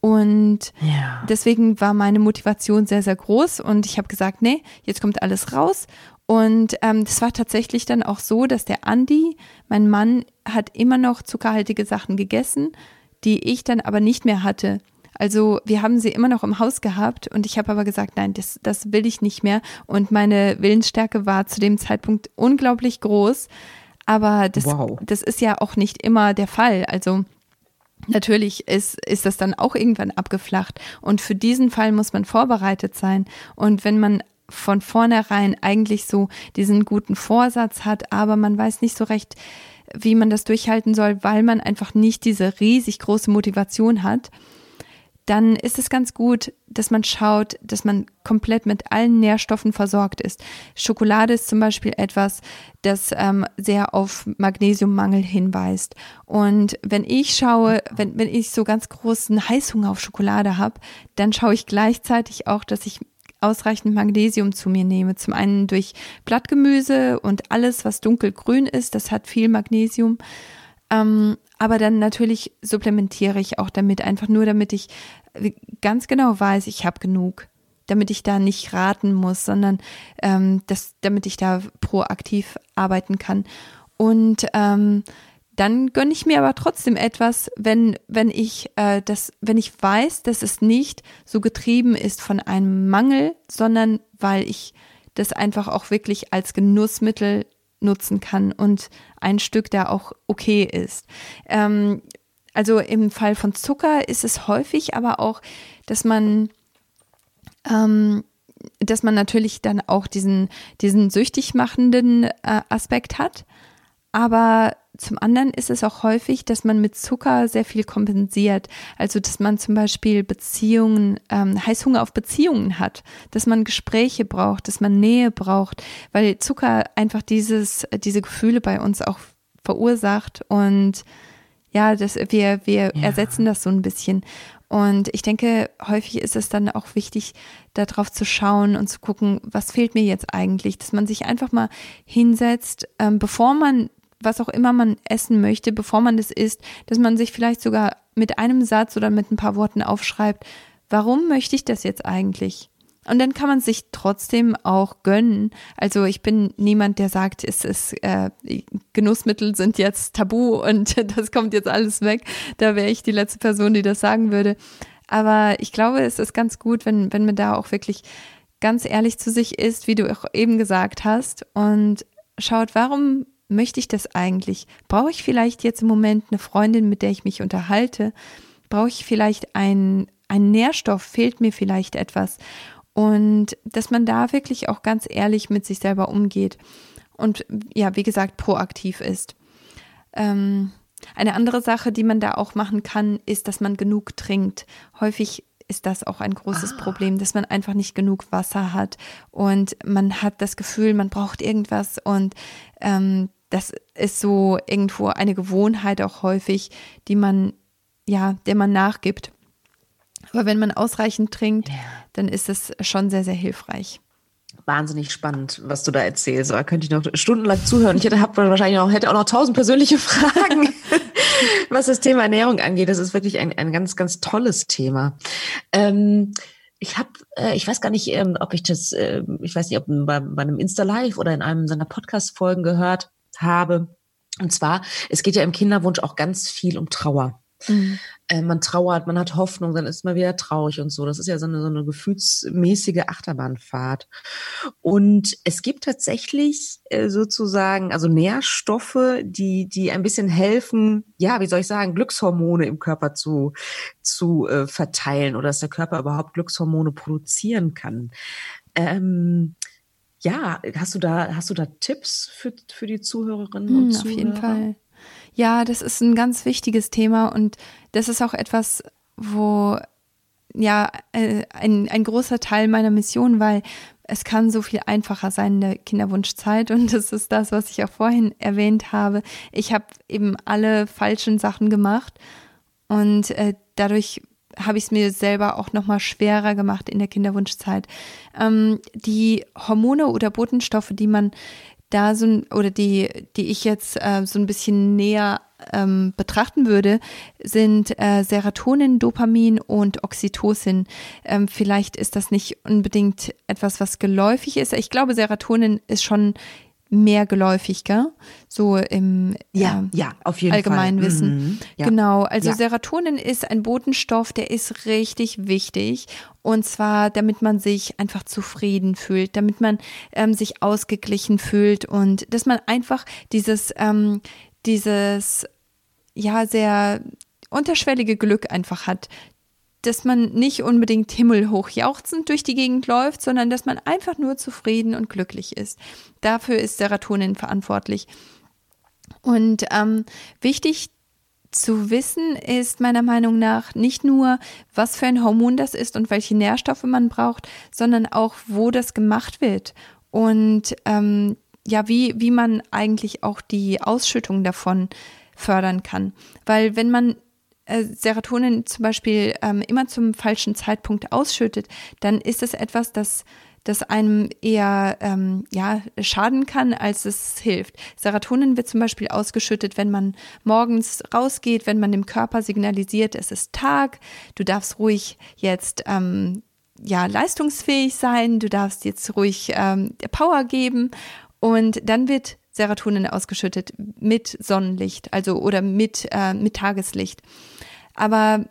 Und ja. deswegen war meine Motivation sehr, sehr groß und ich habe gesagt, nee, jetzt kommt alles raus und ähm, das war tatsächlich dann auch so, dass der Andi, mein Mann, hat immer noch zuckerhaltige Sachen gegessen, die ich dann aber nicht mehr hatte. Also wir haben sie immer noch im Haus gehabt und ich habe aber gesagt, nein, das, das will ich nicht mehr. Und meine Willensstärke war zu dem Zeitpunkt unglaublich groß. Aber das, wow. das ist ja auch nicht immer der Fall. Also Natürlich ist, ist das dann auch irgendwann abgeflacht. Und für diesen Fall muss man vorbereitet sein. Und wenn man von vornherein eigentlich so diesen guten Vorsatz hat, aber man weiß nicht so recht, wie man das durchhalten soll, weil man einfach nicht diese riesig große Motivation hat, dann ist es ganz gut, dass man schaut, dass man komplett mit allen Nährstoffen versorgt ist. Schokolade ist zum Beispiel etwas, das ähm, sehr auf Magnesiummangel hinweist. Und wenn ich schaue, wenn, wenn ich so ganz großen Heißhunger auf Schokolade habe, dann schaue ich gleichzeitig auch, dass ich ausreichend Magnesium zu mir nehme. Zum einen durch Blattgemüse und alles, was dunkelgrün ist, das hat viel Magnesium. Ähm, aber dann natürlich supplementiere ich auch damit, einfach nur damit ich ganz genau weiß, ich habe genug, damit ich da nicht raten muss, sondern ähm, das, damit ich da proaktiv arbeiten kann. Und ähm, dann gönne ich mir aber trotzdem etwas, wenn, wenn ich äh, das, wenn ich weiß, dass es nicht so getrieben ist von einem Mangel, sondern weil ich das einfach auch wirklich als Genussmittel nutzen kann und ein Stück da auch okay ist. Ähm, also im Fall von Zucker ist es häufig aber auch, dass man ähm, dass man natürlich dann auch diesen, diesen süchtig machenden äh, Aspekt hat. Aber zum anderen ist es auch häufig, dass man mit Zucker sehr viel kompensiert. Also, dass man zum Beispiel Beziehungen, ähm, Heißhunger auf Beziehungen hat, dass man Gespräche braucht, dass man Nähe braucht, weil Zucker einfach dieses, diese Gefühle bei uns auch verursacht und ja, das, wir, wir ja. ersetzen das so ein bisschen. Und ich denke, häufig ist es dann auch wichtig, darauf zu schauen und zu gucken, was fehlt mir jetzt eigentlich, dass man sich einfach mal hinsetzt, ähm, bevor man was auch immer man essen möchte, bevor man das isst, dass man sich vielleicht sogar mit einem Satz oder mit ein paar Worten aufschreibt, warum möchte ich das jetzt eigentlich? Und dann kann man sich trotzdem auch gönnen. Also ich bin niemand, der sagt, es ist äh, Genussmittel sind jetzt tabu und das kommt jetzt alles weg. Da wäre ich die letzte Person, die das sagen würde. Aber ich glaube, es ist ganz gut, wenn, wenn man da auch wirklich ganz ehrlich zu sich ist, wie du auch eben gesagt hast, und schaut, warum möchte ich das eigentlich? Brauche ich vielleicht jetzt im Moment eine Freundin, mit der ich mich unterhalte? Brauche ich vielleicht einen, einen Nährstoff? Fehlt mir vielleicht etwas? Und dass man da wirklich auch ganz ehrlich mit sich selber umgeht und ja, wie gesagt, proaktiv ist. Ähm, eine andere Sache, die man da auch machen kann, ist, dass man genug trinkt. Häufig ist das auch ein großes ah. Problem, dass man einfach nicht genug Wasser hat und man hat das Gefühl, man braucht irgendwas und ähm, das ist so irgendwo eine Gewohnheit auch häufig, die man, ja, der man nachgibt. Aber wenn man ausreichend trinkt, ja. dann ist es schon sehr, sehr hilfreich. Wahnsinnig spannend, was du da erzählst. Da könnte ich noch stundenlang zuhören. Ich hätte wahrscheinlich auch, hätte auch noch tausend persönliche Fragen, was das Thema Ernährung angeht. Das ist wirklich ein, ein ganz, ganz tolles Thema. Ähm, ich habe, äh, ich weiß gar nicht, ähm, ob ich das, äh, ich weiß nicht, ob bei, bei einem Insta Live oder in einem seiner Podcast-Folgen gehört habe. Und zwar, es geht ja im Kinderwunsch auch ganz viel um Trauer. Mhm. Äh, man trauert, man hat Hoffnung, dann ist man wieder traurig und so. Das ist ja so eine, so eine gefühlsmäßige Achterbahnfahrt. Und es gibt tatsächlich äh, sozusagen, also Nährstoffe, die, die ein bisschen helfen, ja, wie soll ich sagen, Glückshormone im Körper zu, zu äh, verteilen oder dass der Körper überhaupt Glückshormone produzieren kann. Ähm, ja, hast du da, hast du da Tipps für, für die Zuhörerinnen und hm, Zuhörer? Auf jeden Fall. Ja, das ist ein ganz wichtiges Thema und das ist auch etwas, wo ja äh, ein, ein großer Teil meiner Mission, weil es kann so viel einfacher sein in der Kinderwunschzeit und das ist das, was ich auch vorhin erwähnt habe. Ich habe eben alle falschen Sachen gemacht und äh, dadurch habe ich es mir selber auch noch mal schwerer gemacht in der Kinderwunschzeit. Ähm, die Hormone oder Botenstoffe, die man da so oder die, die ich jetzt äh, so ein bisschen näher ähm, betrachten würde, sind äh, Serotonin, Dopamin und Oxytocin. Ähm, vielleicht ist das nicht unbedingt etwas, was geläufig ist. Ich glaube, Serotonin ist schon mehr geläufig, gell? So im ja, äh, ja, auf jeden Allgemeinwissen. Mhm, ja. Genau, also ja. Serotonin ist ein Botenstoff, der ist richtig wichtig. Und zwar, damit man sich einfach zufrieden fühlt, damit man ähm, sich ausgeglichen fühlt und dass man einfach dieses, ähm, dieses, ja, sehr unterschwellige Glück einfach hat, dass man nicht unbedingt himmelhoch jauchzend durch die Gegend läuft, sondern dass man einfach nur zufrieden und glücklich ist. Dafür ist Serotonin verantwortlich. Und ähm, wichtig zu wissen ist meiner Meinung nach nicht nur, was für ein Hormon das ist und welche Nährstoffe man braucht, sondern auch, wo das gemacht wird und ähm, ja, wie, wie man eigentlich auch die Ausschüttung davon fördern kann. Weil wenn man äh, Serotonin zum Beispiel ähm, immer zum falschen Zeitpunkt ausschüttet, dann ist es etwas, das das einem eher ähm, ja, schaden kann, als es hilft. Serotonin wird zum Beispiel ausgeschüttet, wenn man morgens rausgeht, wenn man dem Körper signalisiert, es ist Tag, du darfst ruhig jetzt ähm, ja, leistungsfähig sein, du darfst jetzt ruhig ähm, Power geben und dann wird Serotonin ausgeschüttet mit Sonnenlicht, also oder mit, äh, mit Tageslicht. Aber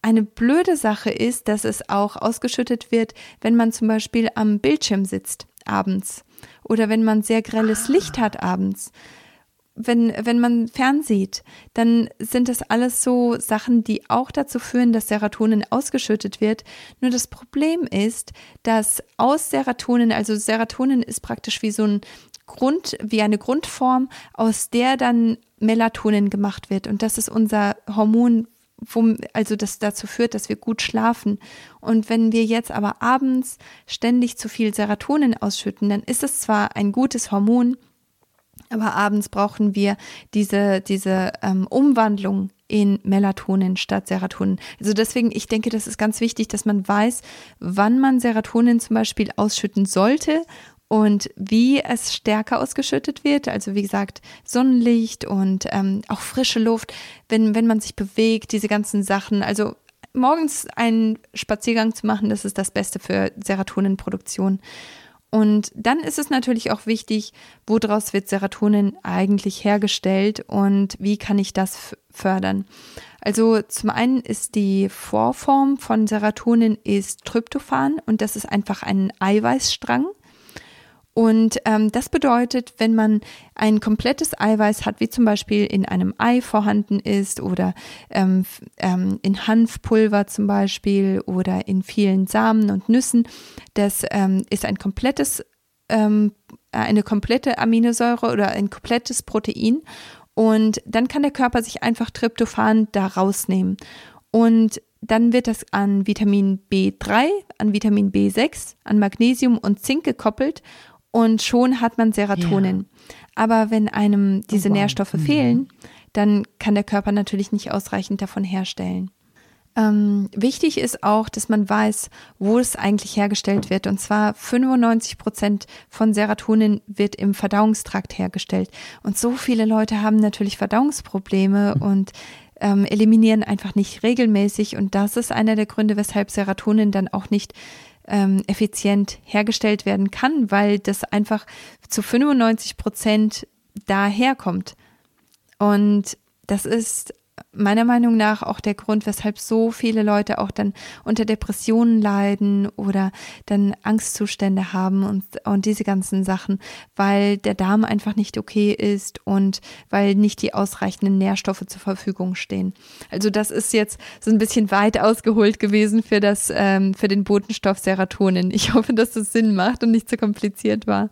eine blöde Sache ist, dass es auch ausgeschüttet wird, wenn man zum Beispiel am Bildschirm sitzt abends oder wenn man sehr grelles ah. Licht hat abends. Wenn, wenn man fernsieht, dann sind das alles so Sachen, die auch dazu führen, dass Serotonin ausgeschüttet wird. Nur das Problem ist, dass aus Serotonin, also Serotonin ist praktisch wie so ein Grund, wie eine Grundform, aus der dann Melatonin gemacht wird. Und das ist unser Hormon, wo, also das dazu führt, dass wir gut schlafen. Und wenn wir jetzt aber abends ständig zu viel Serotonin ausschütten, dann ist es zwar ein gutes Hormon, aber abends brauchen wir diese, diese ähm, Umwandlung in Melatonin statt Serotonin. Also deswegen, ich denke, das ist ganz wichtig, dass man weiß, wann man Serotonin zum Beispiel ausschütten sollte und wie es stärker ausgeschüttet wird. Also wie gesagt, Sonnenlicht und ähm, auch frische Luft, wenn, wenn man sich bewegt, diese ganzen Sachen. Also morgens einen Spaziergang zu machen, das ist das Beste für Serotoninproduktion. Und dann ist es natürlich auch wichtig, woraus wird Serotonin eigentlich hergestellt und wie kann ich das fördern. Also zum einen ist die Vorform von Serotonin ist Tryptophan und das ist einfach ein Eiweißstrang. Und ähm, das bedeutet, wenn man ein komplettes Eiweiß hat, wie zum Beispiel in einem Ei vorhanden ist oder ähm, ähm, in Hanfpulver zum Beispiel oder in vielen Samen und Nüssen, das ähm, ist ein komplettes, ähm, eine komplette Aminosäure oder ein komplettes Protein. Und dann kann der Körper sich einfach Tryptophan da rausnehmen. Und dann wird das an Vitamin B3, an Vitamin B6, an Magnesium und Zink gekoppelt und schon hat man Serotonin. Ja. Aber wenn einem diese oh, wow. Nährstoffe mhm. fehlen, dann kann der Körper natürlich nicht ausreichend davon herstellen. Ähm, wichtig ist auch, dass man weiß, wo es eigentlich hergestellt wird. Und zwar 95 Prozent von Serotonin wird im Verdauungstrakt hergestellt. Und so viele Leute haben natürlich Verdauungsprobleme und ähm, eliminieren einfach nicht regelmäßig. Und das ist einer der Gründe, weshalb Serotonin dann auch nicht ähm, effizient hergestellt werden kann, weil das einfach zu 95 Prozent daherkommt. Und das ist meiner Meinung nach auch der Grund, weshalb so viele Leute auch dann unter Depressionen leiden oder dann Angstzustände haben und, und diese ganzen Sachen, weil der Darm einfach nicht okay ist und weil nicht die ausreichenden Nährstoffe zur Verfügung stehen. Also das ist jetzt so ein bisschen weit ausgeholt gewesen für das, ähm, für den Botenstoff Serotonin. Ich hoffe, dass das Sinn macht und nicht zu kompliziert war.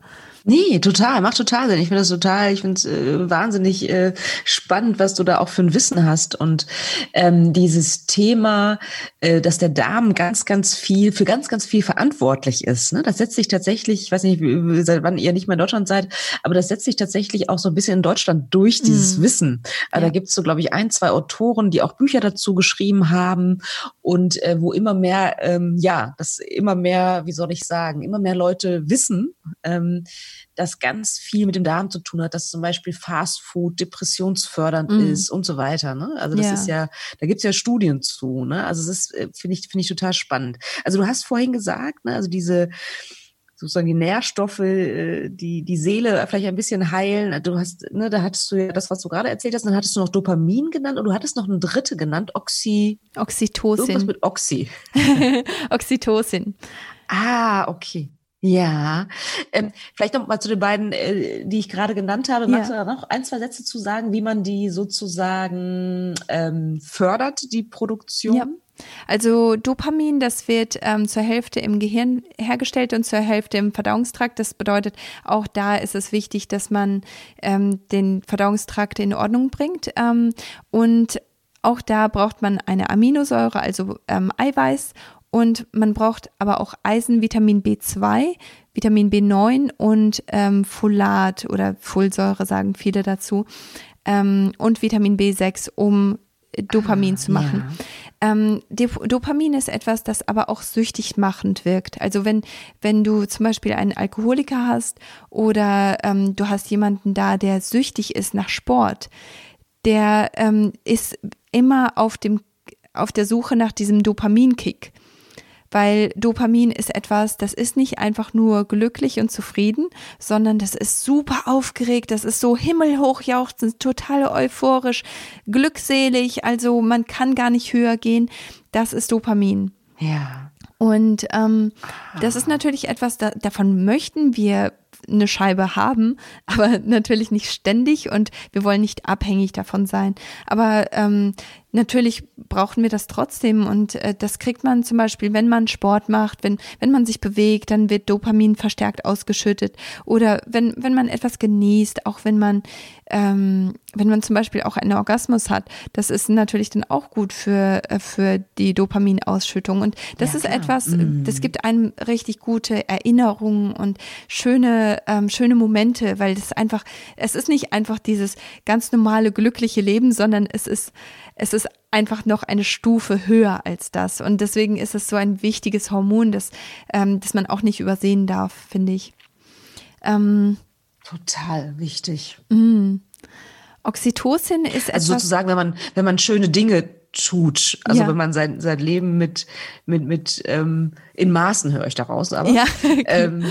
Nee, total, macht total Sinn. Ich finde das total, ich finde es äh, wahnsinnig äh, spannend, was du da auch für ein Wissen hast. Und ähm, dieses Thema, äh, dass der Darm ganz, ganz viel, für ganz, ganz viel verantwortlich ist. Ne? Das setzt sich tatsächlich, ich weiß nicht, seit wann ihr nicht mehr in Deutschland seid, aber das setzt sich tatsächlich auch so ein bisschen in Deutschland durch, dieses mhm. Wissen. Ja. Da gibt es so, glaube ich, ein, zwei Autoren, die auch Bücher dazu geschrieben haben und äh, wo immer mehr, ähm, ja, das immer mehr, wie soll ich sagen, immer mehr Leute wissen, ähm, das ganz viel mit dem Darm zu tun hat, dass zum Beispiel Fast Food depressionsfördernd mm. ist und so weiter. Ne? Also das ja. ist ja, da gibt's ja Studien zu. Ne? Also das ist, äh, finde ich, finde ich total spannend. Also du hast vorhin gesagt, ne, also diese sozusagen die Nährstoffe, äh, die die Seele vielleicht ein bisschen heilen. Du hast, ne, da hattest du ja das, was du gerade erzählt hast, dann hattest du noch Dopamin genannt und du hattest noch eine dritte genannt, Oxy. Oxytocin. Irgendwas mit Oxy. Oxytocin. Ah, okay. Ja, ähm, vielleicht noch mal zu den beiden, äh, die ich gerade genannt habe. Magst ja. du da noch ein, zwei Sätze zu sagen, wie man die sozusagen ähm, fördert, die Produktion? Ja. Also Dopamin, das wird ähm, zur Hälfte im Gehirn hergestellt und zur Hälfte im Verdauungstrakt. Das bedeutet, auch da ist es wichtig, dass man ähm, den Verdauungstrakt in Ordnung bringt. Ähm, und auch da braucht man eine Aminosäure, also ähm, Eiweiß und man braucht aber auch Eisen, Vitamin B2, Vitamin B9 und ähm, Folat oder Folsäure sagen viele dazu. Ähm, und Vitamin B6, um Dopamin ah, zu machen. Ja. Ähm, Dopamin ist etwas, das aber auch süchtig machend wirkt. Also wenn, wenn du zum Beispiel einen Alkoholiker hast oder ähm, du hast jemanden da, der süchtig ist nach Sport, der ähm, ist immer auf dem auf der Suche nach diesem Dopaminkick weil Dopamin ist etwas, das ist nicht einfach nur glücklich und zufrieden, sondern das ist super aufgeregt, das ist so himmelhoch jauchzend, total euphorisch, glückselig, also man kann gar nicht höher gehen. Das ist Dopamin. Ja. Und ähm, das ist natürlich etwas, da, davon möchten wir eine Scheibe haben, aber natürlich nicht ständig und wir wollen nicht abhängig davon sein. Aber ähm, natürlich brauchen wir das trotzdem und äh, das kriegt man zum Beispiel, wenn man Sport macht, wenn, wenn man sich bewegt, dann wird Dopamin verstärkt ausgeschüttet oder wenn, wenn man etwas genießt, auch wenn man, ähm, wenn man zum Beispiel auch einen Orgasmus hat, das ist natürlich dann auch gut für, äh, für die Dopaminausschüttung und das ja, ist klar. etwas, mm. das gibt einem richtig gute Erinnerungen und schöne, ähm, schöne Momente, weil das einfach, es ist nicht einfach dieses ganz normale glückliche Leben, sondern es ist es ist einfach noch eine Stufe höher als das. Und deswegen ist es so ein wichtiges Hormon, das, ähm, das man auch nicht übersehen darf, finde ich. Ähm, Total wichtig. Mh. Oxytocin ist also etwas, sozusagen, wenn man wenn man schöne Dinge tut, also ja. wenn man sein sein Leben mit mit mit ähm, in Maßen höre ich daraus, aber ja. ähm,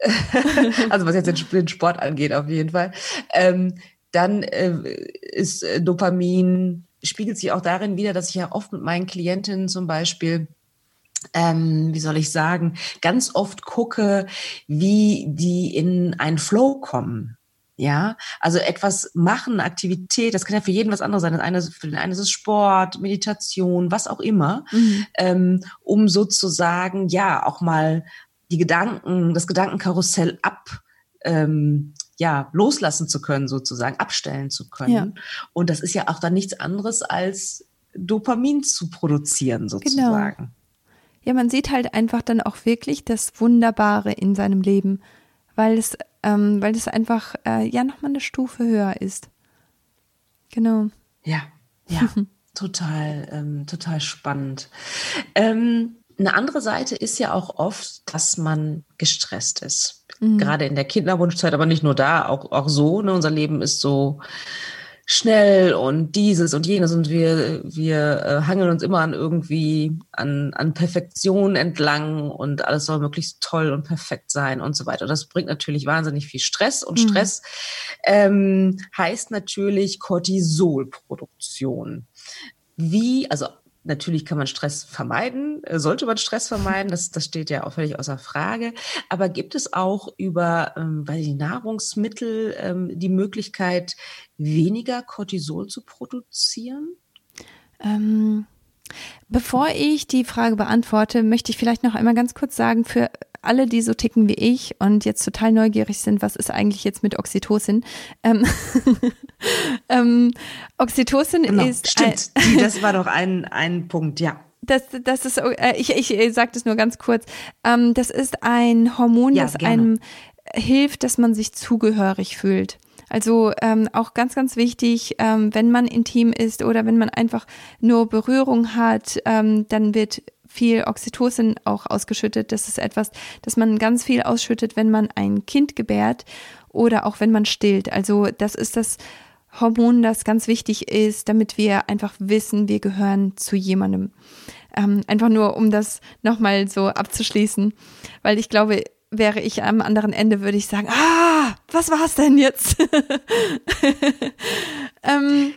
also was jetzt den Sport angeht auf jeden Fall, ähm, dann äh, ist äh, Dopamin spiegelt sich auch darin wieder, dass ich ja oft mit meinen Klientinnen zum Beispiel ähm, wie soll ich sagen, ganz oft gucke, wie die in einen Flow kommen. Ja, also etwas machen, Aktivität, das kann ja für jeden was anderes sein. Das eine, für den einen ist es Sport, Meditation, was auch immer, mhm. ähm, um sozusagen ja auch mal die Gedanken, das Gedankenkarussell ab ähm, ja, loslassen zu können, sozusagen, abstellen zu können. Ja. Und das ist ja auch dann nichts anderes als Dopamin zu produzieren, genau. sozusagen. Genau. Ja, man sieht halt einfach dann auch wirklich das Wunderbare in seinem Leben, weil es, ähm, weil es einfach äh, ja nochmal eine Stufe höher ist. Genau. Ja, ja, total, ähm, total spannend. Ähm, eine andere Seite ist ja auch oft, dass man gestresst ist. Mhm. Gerade in der Kinderwunschzeit, aber nicht nur da, auch, auch so. Ne? Unser Leben ist so, schnell und dieses und jenes und wir, wir äh, hangeln uns immer an irgendwie an, an Perfektion entlang und alles soll möglichst toll und perfekt sein und so weiter. Das bringt natürlich wahnsinnig viel Stress und mhm. Stress ähm, heißt natürlich Cortisolproduktion. Wie, also Natürlich kann man Stress vermeiden, äh, sollte man Stress vermeiden, das, das steht ja auch völlig außer Frage. Aber gibt es auch über ähm, weil die Nahrungsmittel ähm, die Möglichkeit, weniger Cortisol zu produzieren? Ähm, bevor ich die Frage beantworte, möchte ich vielleicht noch einmal ganz kurz sagen, für alle, die so ticken wie ich und jetzt total neugierig sind, was ist eigentlich jetzt mit Oxytocin? Ähm, ähm, Oxytocin genau, ist. Stimmt, ein, das war doch ein, ein Punkt, ja. Das, das ist, äh, ich, ich sage das nur ganz kurz. Ähm, das ist ein Hormon, ja, das gerne. einem hilft, dass man sich zugehörig fühlt. Also ähm, auch ganz, ganz wichtig, ähm, wenn man intim ist oder wenn man einfach nur Berührung hat, ähm, dann wird viel Oxytocin auch ausgeschüttet. Das ist etwas, das man ganz viel ausschüttet, wenn man ein Kind gebärt oder auch wenn man stillt. Also das ist das Hormon, das ganz wichtig ist, damit wir einfach wissen, wir gehören zu jemandem. Ähm, einfach nur, um das nochmal so abzuschließen, weil ich glaube, wäre ich am anderen Ende, würde ich sagen, ah, was war es denn jetzt? ähm,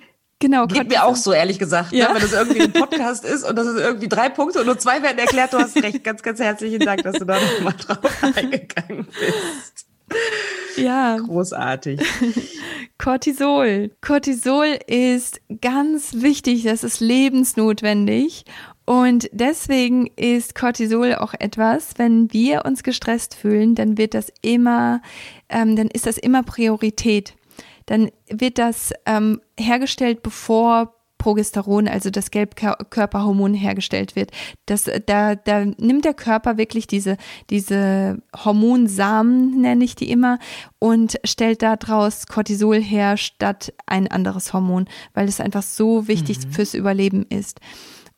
Genau. Geht mir auch so, ehrlich gesagt, ne? ja. ne? wenn das irgendwie ein Podcast ist und das ist irgendwie drei Punkte und nur zwei werden erklärt. Du hast recht. Ganz, ganz herzlichen Dank, dass du da nochmal drauf eingegangen bist. Ja. Großartig. Cortisol. Cortisol ist ganz wichtig, das ist lebensnotwendig. Und deswegen ist Cortisol auch etwas, wenn wir uns gestresst fühlen, dann wird das immer, ähm, dann ist das immer Priorität dann wird das ähm, hergestellt, bevor Progesteron, also das Gelbkörperhormon hergestellt wird. Das, da, da nimmt der Körper wirklich diese, diese Hormonsamen, nenne ich die immer, und stellt daraus Cortisol her statt ein anderes Hormon, weil es einfach so wichtig mhm. fürs Überleben ist.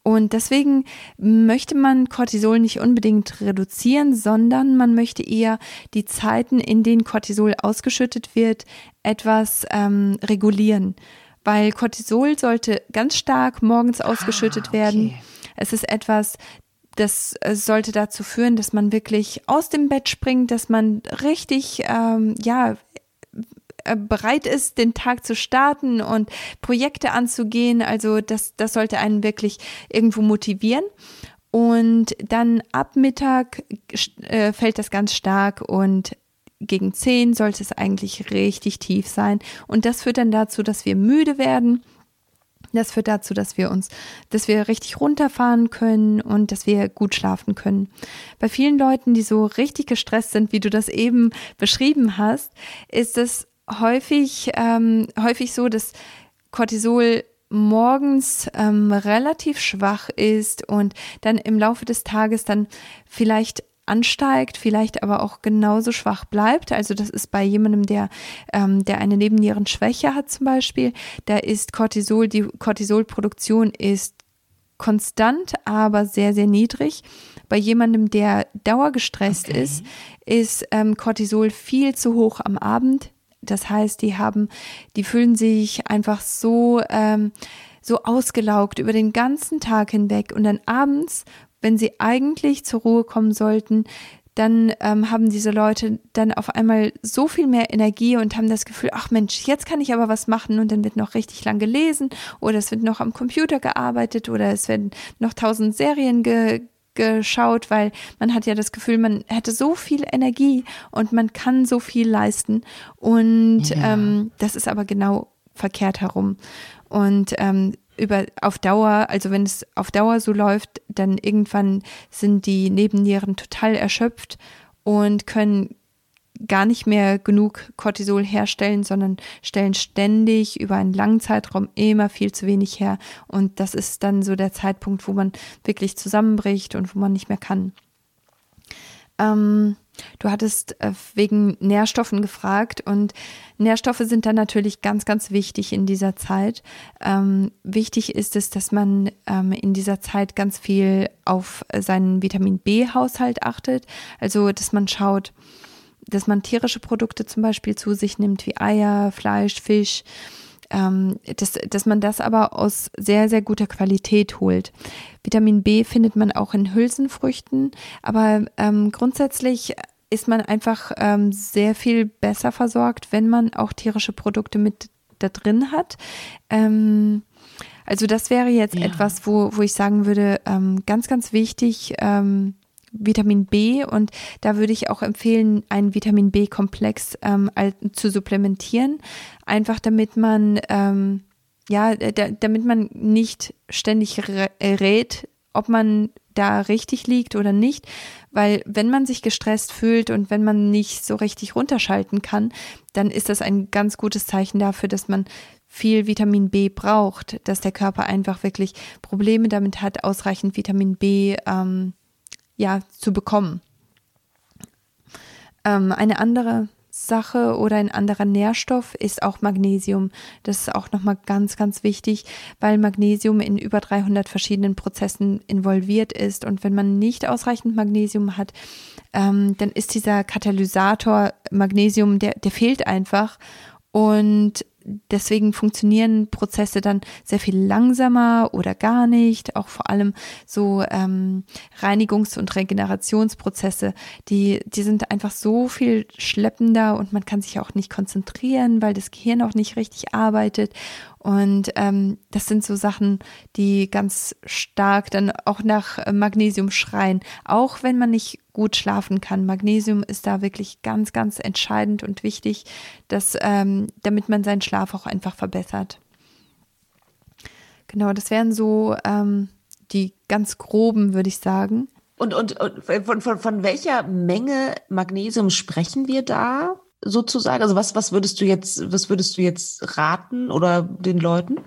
Und deswegen möchte man Cortisol nicht unbedingt reduzieren, sondern man möchte eher die Zeiten, in denen Cortisol ausgeschüttet wird, etwas ähm, regulieren. Weil Cortisol sollte ganz stark morgens ah, ausgeschüttet ah, okay. werden. Es ist etwas, das äh, sollte dazu führen, dass man wirklich aus dem Bett springt, dass man richtig, ähm, ja, bereit ist, den Tag zu starten und Projekte anzugehen. Also das, das sollte einen wirklich irgendwo motivieren. Und dann ab Mittag äh, fällt das ganz stark und gegen 10 sollte es eigentlich richtig tief sein. Und das führt dann dazu, dass wir müde werden. Das führt dazu, dass wir uns, dass wir richtig runterfahren können und dass wir gut schlafen können. Bei vielen Leuten, die so richtig gestresst sind, wie du das eben beschrieben hast, ist es häufig, ähm, häufig so, dass Cortisol morgens ähm, relativ schwach ist und dann im Laufe des Tages dann vielleicht ansteigt, vielleicht aber auch genauso schwach bleibt. Also das ist bei jemandem, der, ähm, der eine Nebennierenschwäche hat zum Beispiel, da ist Cortisol, die Cortisolproduktion ist konstant, aber sehr, sehr niedrig. Bei jemandem, der dauergestresst okay. ist, ist ähm, Cortisol viel zu hoch am Abend, das heißt, die haben, die fühlen sich einfach so, ähm, so ausgelaugt über den ganzen Tag hinweg. Und dann abends, wenn sie eigentlich zur Ruhe kommen sollten, dann ähm, haben diese Leute dann auf einmal so viel mehr Energie und haben das Gefühl, ach Mensch, jetzt kann ich aber was machen und dann wird noch richtig lang gelesen oder es wird noch am Computer gearbeitet oder es werden noch tausend Serien ge geschaut, weil man hat ja das Gefühl, man hätte so viel Energie und man kann so viel leisten. Und ja. ähm, das ist aber genau verkehrt herum. Und ähm, über auf Dauer, also wenn es auf Dauer so läuft, dann irgendwann sind die Nebennieren total erschöpft und können gar nicht mehr genug Cortisol herstellen, sondern stellen ständig über einen langen Zeitraum immer viel zu wenig her. Und das ist dann so der Zeitpunkt, wo man wirklich zusammenbricht und wo man nicht mehr kann. Ähm, du hattest äh, wegen Nährstoffen gefragt und Nährstoffe sind dann natürlich ganz, ganz wichtig in dieser Zeit. Ähm, wichtig ist es, dass man ähm, in dieser Zeit ganz viel auf seinen Vitamin B-Haushalt achtet. Also, dass man schaut, dass man tierische Produkte zum Beispiel zu sich nimmt, wie Eier, Fleisch, Fisch, ähm, dass, dass man das aber aus sehr, sehr guter Qualität holt. Vitamin B findet man auch in Hülsenfrüchten, aber ähm, grundsätzlich ist man einfach ähm, sehr viel besser versorgt, wenn man auch tierische Produkte mit da drin hat. Ähm, also das wäre jetzt ja. etwas, wo, wo ich sagen würde, ähm, ganz, ganz wichtig, ähm, Vitamin B und da würde ich auch empfehlen, einen Vitamin B-Komplex ähm, zu supplementieren, einfach damit man ähm, ja, damit man nicht ständig rät, ob man da richtig liegt oder nicht, weil wenn man sich gestresst fühlt und wenn man nicht so richtig runterschalten kann, dann ist das ein ganz gutes Zeichen dafür, dass man viel Vitamin B braucht, dass der Körper einfach wirklich Probleme damit hat, ausreichend Vitamin B ähm, ja, zu bekommen. Ähm, eine andere Sache oder ein anderer Nährstoff ist auch Magnesium. Das ist auch nochmal ganz, ganz wichtig, weil Magnesium in über 300 verschiedenen Prozessen involviert ist. Und wenn man nicht ausreichend Magnesium hat, ähm, dann ist dieser Katalysator Magnesium, der, der fehlt einfach. Und deswegen funktionieren Prozesse dann sehr viel langsamer oder gar nicht. Auch vor allem so ähm, Reinigungs- und Regenerationsprozesse, die, die sind einfach so viel schleppender und man kann sich auch nicht konzentrieren, weil das Gehirn auch nicht richtig arbeitet. Und ähm, das sind so Sachen, die ganz stark dann auch nach Magnesium schreien, auch wenn man nicht gut schlafen kann. Magnesium ist da wirklich ganz, ganz entscheidend und wichtig, dass, ähm, damit man seinen Schlaf auch einfach verbessert. Genau, das wären so ähm, die ganz groben, würde ich sagen. Und, und, und von, von, von welcher Menge Magnesium sprechen wir da? Sozusagen? Also was, was würdest du jetzt, was würdest du jetzt raten oder den Leuten?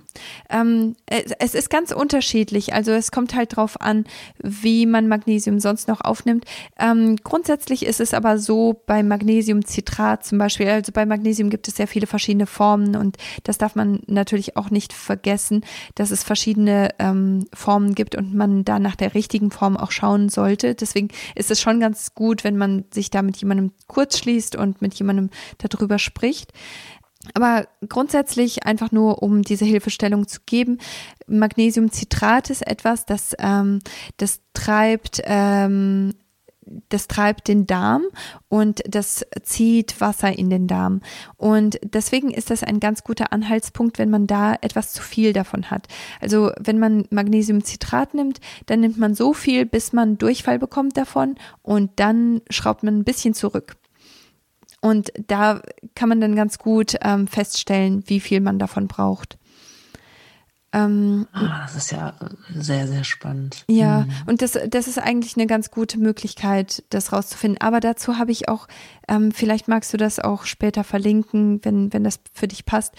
Ähm, es ist ganz unterschiedlich. Also es kommt halt drauf an, wie man Magnesium sonst noch aufnimmt. Ähm, grundsätzlich ist es aber so bei Magnesiumcitrat zum Beispiel, also bei Magnesium gibt es sehr viele verschiedene Formen und das darf man natürlich auch nicht vergessen, dass es verschiedene ähm, Formen gibt und man da nach der richtigen Form auch schauen sollte. Deswegen ist es schon ganz gut, wenn man sich da mit jemandem kurz schließt und mit jemandem jemandem darüber spricht. Aber grundsätzlich einfach nur, um diese Hilfestellung zu geben, Magnesiumcitrat ist etwas, das, ähm, das treibt ähm, das treibt den Darm und das zieht Wasser in den Darm. Und deswegen ist das ein ganz guter Anhaltspunkt, wenn man da etwas zu viel davon hat. Also wenn man Magnesiumcitrat nimmt, dann nimmt man so viel, bis man Durchfall bekommt davon und dann schraubt man ein bisschen zurück. Und da kann man dann ganz gut ähm, feststellen, wie viel man davon braucht. Ähm, ah, das ist ja sehr, sehr spannend. Ja, mhm. und das, das ist eigentlich eine ganz gute Möglichkeit, das rauszufinden. Aber dazu habe ich auch, ähm, vielleicht magst du das auch später verlinken, wenn, wenn das für dich passt.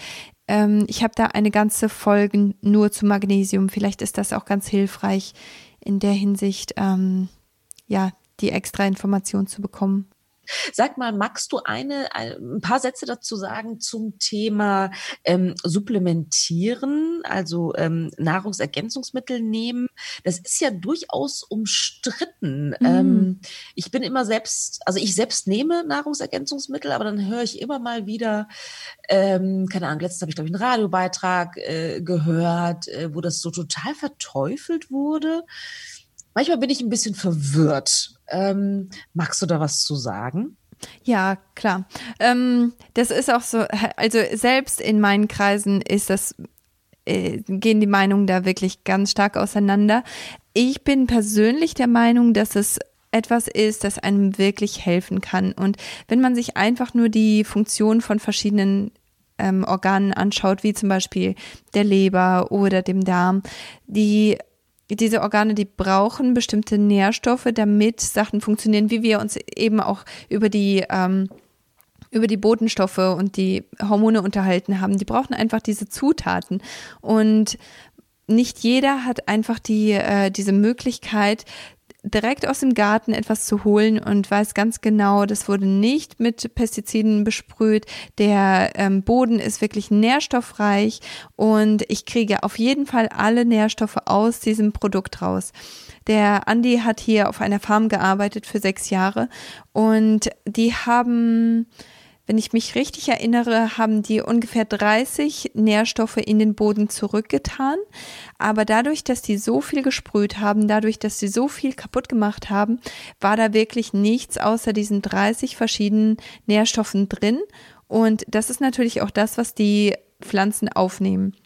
Ähm, ich habe da eine ganze Folge nur zu Magnesium. Vielleicht ist das auch ganz hilfreich in der Hinsicht, ähm, ja, die extra Information zu bekommen. Sag mal, magst du eine, ein paar Sätze dazu sagen zum Thema ähm, Supplementieren, also ähm, Nahrungsergänzungsmittel nehmen? Das ist ja durchaus umstritten. Mhm. Ähm, ich bin immer selbst, also ich selbst nehme Nahrungsergänzungsmittel, aber dann höre ich immer mal wieder, ähm, keine Ahnung, letztens habe ich glaube ich einen Radiobeitrag äh, gehört, äh, wo das so total verteufelt wurde. Manchmal bin ich ein bisschen verwirrt. Ähm, magst du da was zu sagen? Ja, klar. Ähm, das ist auch so, also selbst in meinen Kreisen ist das, äh, gehen die Meinungen da wirklich ganz stark auseinander. Ich bin persönlich der Meinung, dass es etwas ist, das einem wirklich helfen kann. Und wenn man sich einfach nur die Funktion von verschiedenen ähm, Organen anschaut, wie zum Beispiel der Leber oder dem Darm, die diese Organe, die brauchen bestimmte Nährstoffe, damit Sachen funktionieren, wie wir uns eben auch über die ähm, über die Botenstoffe und die Hormone unterhalten haben. Die brauchen einfach diese Zutaten und nicht jeder hat einfach die äh, diese Möglichkeit, direkt aus dem Garten etwas zu holen und weiß ganz genau, das wurde nicht mit Pestiziden besprüht. Der ähm, Boden ist wirklich nährstoffreich und ich kriege auf jeden Fall alle Nährstoffe aus diesem Produkt raus. Der Andi hat hier auf einer Farm gearbeitet für sechs Jahre und die haben wenn ich mich richtig erinnere, haben die ungefähr 30 Nährstoffe in den Boden zurückgetan. Aber dadurch, dass die so viel gesprüht haben, dadurch, dass sie so viel kaputt gemacht haben, war da wirklich nichts außer diesen 30 verschiedenen Nährstoffen drin. Und das ist natürlich auch das, was die Pflanzen aufnehmen.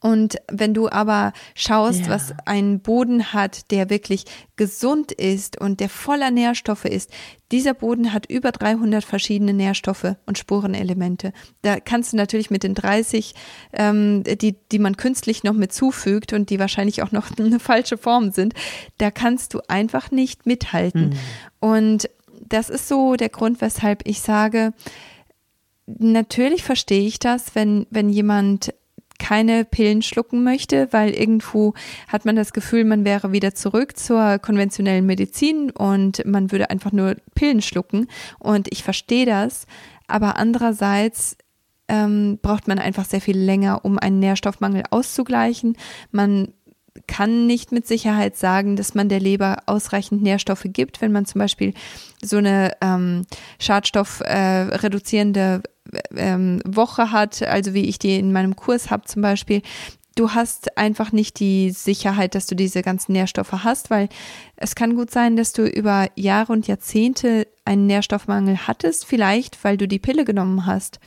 Und wenn du aber schaust, ja. was ein Boden hat, der wirklich gesund ist und der voller Nährstoffe ist, dieser Boden hat über 300 verschiedene Nährstoffe und Spurenelemente. Da kannst du natürlich mit den 30, ähm, die, die man künstlich noch mit zufügt und die wahrscheinlich auch noch eine falsche Form sind, da kannst du einfach nicht mithalten. Mhm. Und das ist so der Grund, weshalb ich sage, natürlich verstehe ich das, wenn, wenn jemand keine Pillen schlucken möchte, weil irgendwo hat man das Gefühl, man wäre wieder zurück zur konventionellen Medizin und man würde einfach nur Pillen schlucken. Und ich verstehe das, aber andererseits ähm, braucht man einfach sehr viel länger, um einen Nährstoffmangel auszugleichen. Man kann nicht mit Sicherheit sagen, dass man der Leber ausreichend Nährstoffe gibt, wenn man zum Beispiel so eine ähm, schadstoffreduzierende äh, ähm, Woche hat, also wie ich die in meinem Kurs habe zum Beispiel. Du hast einfach nicht die Sicherheit, dass du diese ganzen Nährstoffe hast, weil es kann gut sein, dass du über Jahre und Jahrzehnte einen Nährstoffmangel hattest, vielleicht weil du die Pille genommen hast.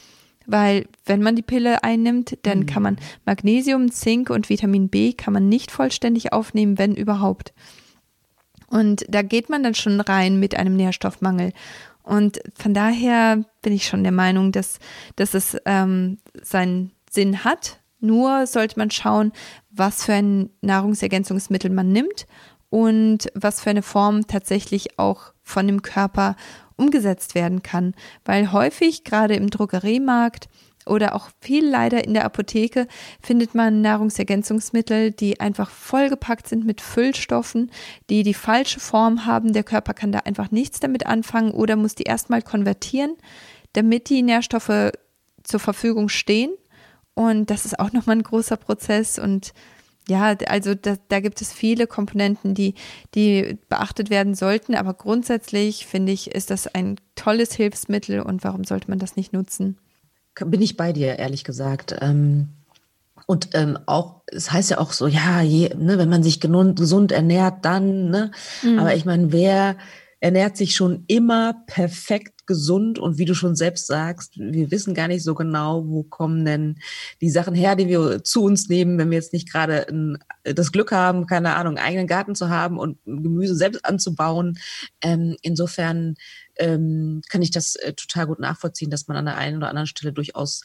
Weil wenn man die Pille einnimmt, dann mhm. kann man Magnesium, Zink und Vitamin B kann man nicht vollständig aufnehmen, wenn überhaupt. Und da geht man dann schon rein mit einem Nährstoffmangel. Und von daher bin ich schon der Meinung, dass, dass es ähm, seinen Sinn hat. Nur sollte man schauen, was für ein Nahrungsergänzungsmittel man nimmt und was für eine Form tatsächlich auch von dem Körper umgesetzt werden kann, weil häufig gerade im Drogeriemarkt oder auch viel leider in der Apotheke findet man Nahrungsergänzungsmittel, die einfach vollgepackt sind mit Füllstoffen, die die falsche Form haben. Der Körper kann da einfach nichts damit anfangen oder muss die erstmal konvertieren, damit die Nährstoffe zur Verfügung stehen. Und das ist auch nochmal ein großer Prozess und ja, also da, da gibt es viele Komponenten, die, die beachtet werden sollten, aber grundsätzlich finde ich, ist das ein tolles Hilfsmittel und warum sollte man das nicht nutzen? Bin ich bei dir, ehrlich gesagt. Ähm, und ähm, auch, es heißt ja auch so, ja, je, ne, wenn man sich gesund ernährt, dann, ne? Mhm. Aber ich meine, wer ernährt sich schon immer perfekt gesund und wie du schon selbst sagst, wir wissen gar nicht so genau, wo kommen denn die Sachen her, die wir zu uns nehmen, wenn wir jetzt nicht gerade das Glück haben, keine Ahnung, einen eigenen Garten zu haben und Gemüse selbst anzubauen. Ähm, insofern ähm, kann ich das äh, total gut nachvollziehen, dass man an der einen oder anderen Stelle durchaus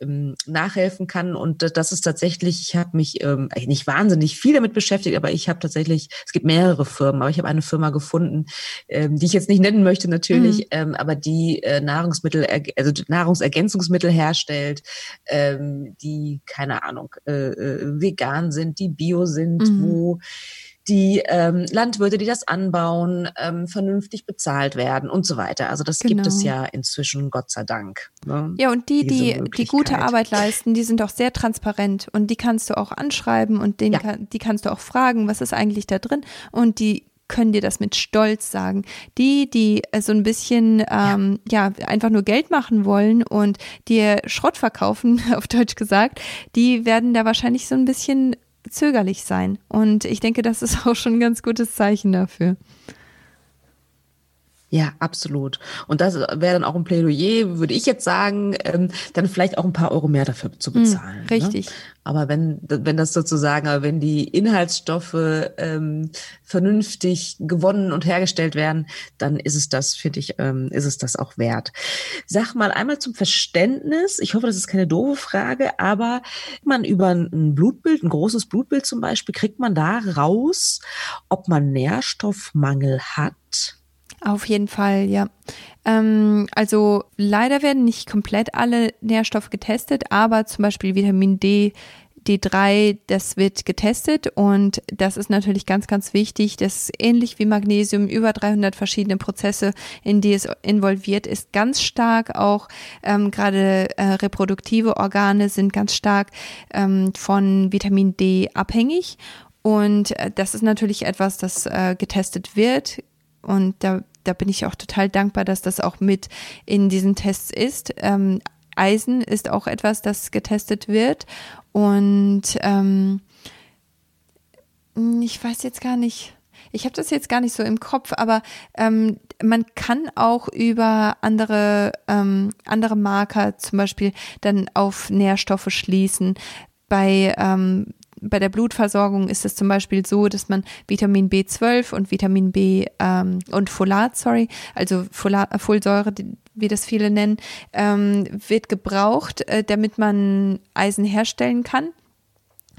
ähm, nachhelfen kann. Und das ist tatsächlich, ich habe mich ähm, nicht wahnsinnig viel damit beschäftigt, aber ich habe tatsächlich, es gibt mehrere Firmen, aber ich habe eine Firma gefunden, ähm, die ich jetzt nicht nennen möchte natürlich, mhm. ähm, aber die äh, Nahrungsmittel, also Nahrungsergänzungsmittel herstellt, ähm, die, keine Ahnung, äh, äh, vegan sind, die bio sind, mhm. wo die ähm, Landwirte, die das anbauen, ähm, vernünftig bezahlt werden und so weiter. Also das genau. gibt es genau. ja inzwischen, Gott sei Dank. Ne? Ja, und die, die, die gute Arbeit leisten, die sind auch sehr transparent und die kannst du auch anschreiben und den, ja. die kannst du auch fragen, was ist eigentlich da drin und die können dir das mit Stolz sagen. Die, die äh, so ein bisschen ähm, ja. ja einfach nur Geld machen wollen und dir Schrott verkaufen, auf Deutsch gesagt, die werden da wahrscheinlich so ein bisschen zögerlich sein. Und ich denke, das ist auch schon ein ganz gutes Zeichen dafür. Ja, absolut. Und das wäre dann auch ein Plädoyer, würde ich jetzt sagen, ähm, dann vielleicht auch ein paar Euro mehr dafür zu hm, bezahlen. Mm, richtig. Ne? Aber wenn, wenn das sozusagen, wenn die Inhaltsstoffe ähm, vernünftig gewonnen und hergestellt werden, dann ist es das, finde ich, ähm, ist es das auch wert. Sag mal einmal zum Verständnis, ich hoffe, das ist keine doofe Frage, aber man über ein Blutbild, ein großes Blutbild zum Beispiel, kriegt man da raus, ob man Nährstoffmangel hat? Auf jeden Fall, ja. Ähm, also leider werden nicht komplett alle Nährstoffe getestet, aber zum Beispiel Vitamin D, D3, das wird getestet und das ist natürlich ganz, ganz wichtig. Das ist ähnlich wie Magnesium, über 300 verschiedene Prozesse, in die es involviert ist, ganz stark auch ähm, gerade äh, reproduktive Organe sind ganz stark ähm, von Vitamin D abhängig und äh, das ist natürlich etwas, das äh, getestet wird und da da bin ich auch total dankbar, dass das auch mit in diesen Tests ist. Ähm, Eisen ist auch etwas, das getestet wird. Und ähm, ich weiß jetzt gar nicht, ich habe das jetzt gar nicht so im Kopf, aber ähm, man kann auch über andere, ähm, andere Marker zum Beispiel dann auf Nährstoffe schließen. Bei ähm, bei der Blutversorgung ist es zum Beispiel so, dass man Vitamin B12 und Vitamin B ähm, und Folat, sorry, also Folat, Folsäure, wie das viele nennen, ähm, wird gebraucht, äh, damit man Eisen herstellen kann.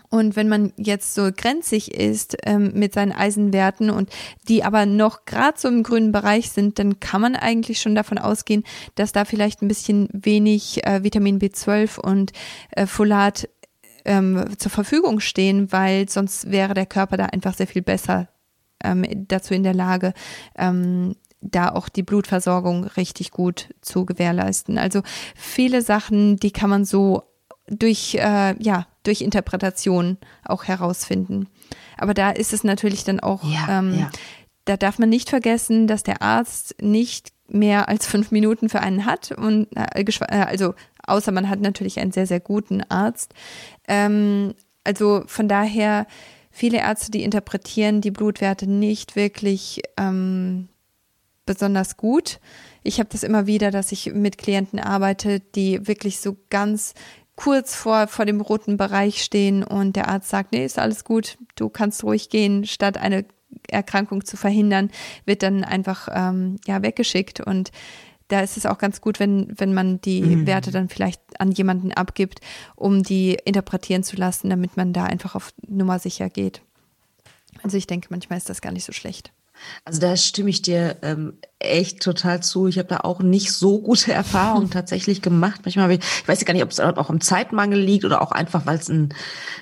Und wenn man jetzt so grenzig ist ähm, mit seinen Eisenwerten und die aber noch gerade so im grünen Bereich sind, dann kann man eigentlich schon davon ausgehen, dass da vielleicht ein bisschen wenig äh, Vitamin B12 und äh, Folat ähm, zur Verfügung stehen, weil sonst wäre der Körper da einfach sehr viel besser ähm, dazu in der Lage, ähm, da auch die Blutversorgung richtig gut zu gewährleisten. Also viele Sachen, die kann man so durch, äh, ja, durch Interpretation auch herausfinden. Aber da ist es natürlich dann auch, ja, ähm, ja. da darf man nicht vergessen, dass der Arzt nicht mehr als fünf Minuten für einen hat und äh, äh also außer man hat natürlich einen sehr, sehr guten Arzt. Ähm, also von daher, viele Ärzte, die interpretieren die Blutwerte nicht wirklich ähm, besonders gut. Ich habe das immer wieder, dass ich mit Klienten arbeite, die wirklich so ganz kurz vor, vor dem roten Bereich stehen und der Arzt sagt, nee, ist alles gut, du kannst ruhig gehen, statt eine Erkrankung zu verhindern, wird dann einfach ähm, ja weggeschickt und da ist es auch ganz gut, wenn, wenn man die mhm. Werte dann vielleicht an jemanden abgibt, um die interpretieren zu lassen, damit man da einfach auf Nummer sicher geht. Also ich denke, manchmal ist das gar nicht so schlecht. Also da stimme ich dir ähm, echt total zu. Ich habe da auch nicht so gute Erfahrungen tatsächlich gemacht. Manchmal, ich, ich weiß gar nicht, ob es auch im Zeitmangel liegt oder auch einfach, weil es ein,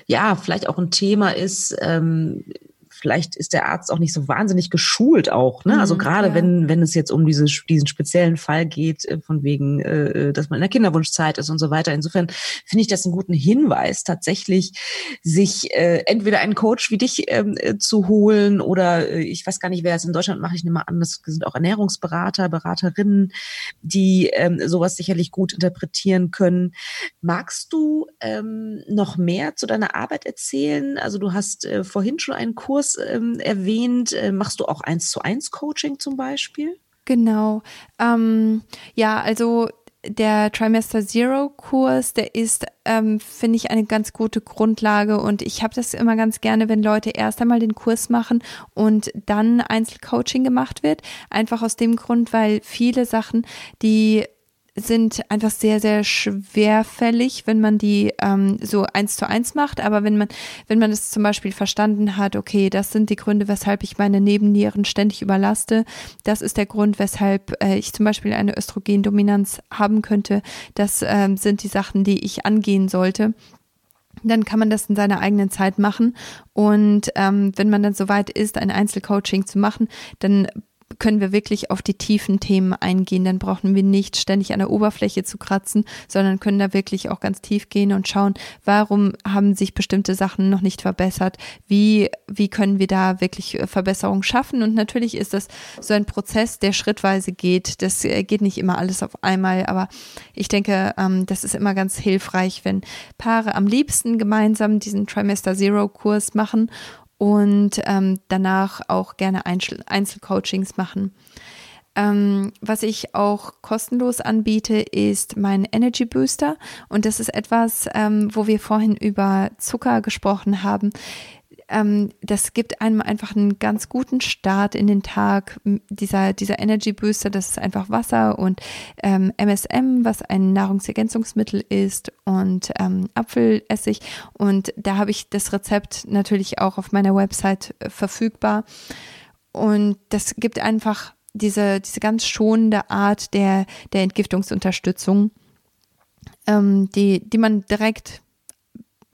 ja, vielleicht auch ein Thema ist. Ähm, vielleicht ist der Arzt auch nicht so wahnsinnig geschult auch. Ne? Also mhm, gerade ja. wenn, wenn es jetzt um diese, diesen speziellen Fall geht, äh, von wegen, äh, dass man in der Kinderwunschzeit ist und so weiter. Insofern finde ich das einen guten Hinweis, tatsächlich sich äh, entweder einen Coach wie dich ähm, äh, zu holen oder äh, ich weiß gar nicht, wer es in Deutschland mache ich nicht mal an, das sind auch Ernährungsberater, Beraterinnen, die ähm, sowas sicherlich gut interpretieren können. Magst du ähm, noch mehr zu deiner Arbeit erzählen? Also du hast äh, vorhin schon einen Kurs ähm, erwähnt. Äh, machst du auch eins zu eins Coaching zum Beispiel? Genau. Ähm, ja, also der Trimester Zero Kurs, der ist, ähm, finde ich, eine ganz gute Grundlage und ich habe das immer ganz gerne, wenn Leute erst einmal den Kurs machen und dann Einzelcoaching gemacht wird. Einfach aus dem Grund, weil viele Sachen, die sind einfach sehr, sehr schwerfällig, wenn man die ähm, so eins zu eins macht. Aber wenn man, wenn man es zum Beispiel verstanden hat, okay, das sind die Gründe, weshalb ich meine Nebennieren ständig überlaste. Das ist der Grund, weshalb äh, ich zum Beispiel eine Östrogendominanz haben könnte. Das ähm, sind die Sachen, die ich angehen sollte dann kann man das in seiner eigenen Zeit machen. Und ähm, wenn man dann soweit ist, ein Einzelcoaching zu machen, dann können wir wirklich auf die tiefen Themen eingehen. Dann brauchen wir nicht ständig an der Oberfläche zu kratzen, sondern können da wirklich auch ganz tief gehen und schauen, warum haben sich bestimmte Sachen noch nicht verbessert? Wie, wie können wir da wirklich äh, Verbesserungen schaffen? Und natürlich ist das so ein Prozess, der schrittweise geht. Das äh, geht nicht immer alles auf einmal, aber ich denke, ähm, das ist immer ganz hilfreich, wenn Paare am liebsten gemeinsam diesen Trimester Zero Kurs machen und ähm, danach auch gerne Einzel Einzelcoachings machen. Ähm, was ich auch kostenlos anbiete, ist mein Energy Booster. Und das ist etwas, ähm, wo wir vorhin über Zucker gesprochen haben ähm, das gibt einem einfach einen ganz guten Start in den Tag. Dieser, dieser Energy Booster, das ist einfach Wasser und ähm, MSM, was ein Nahrungsergänzungsmittel ist und ähm, Apfelessig. Und da habe ich das Rezept natürlich auch auf meiner Website äh, verfügbar. Und das gibt einfach diese, diese ganz schonende Art der, der Entgiftungsunterstützung, ähm, die, die man direkt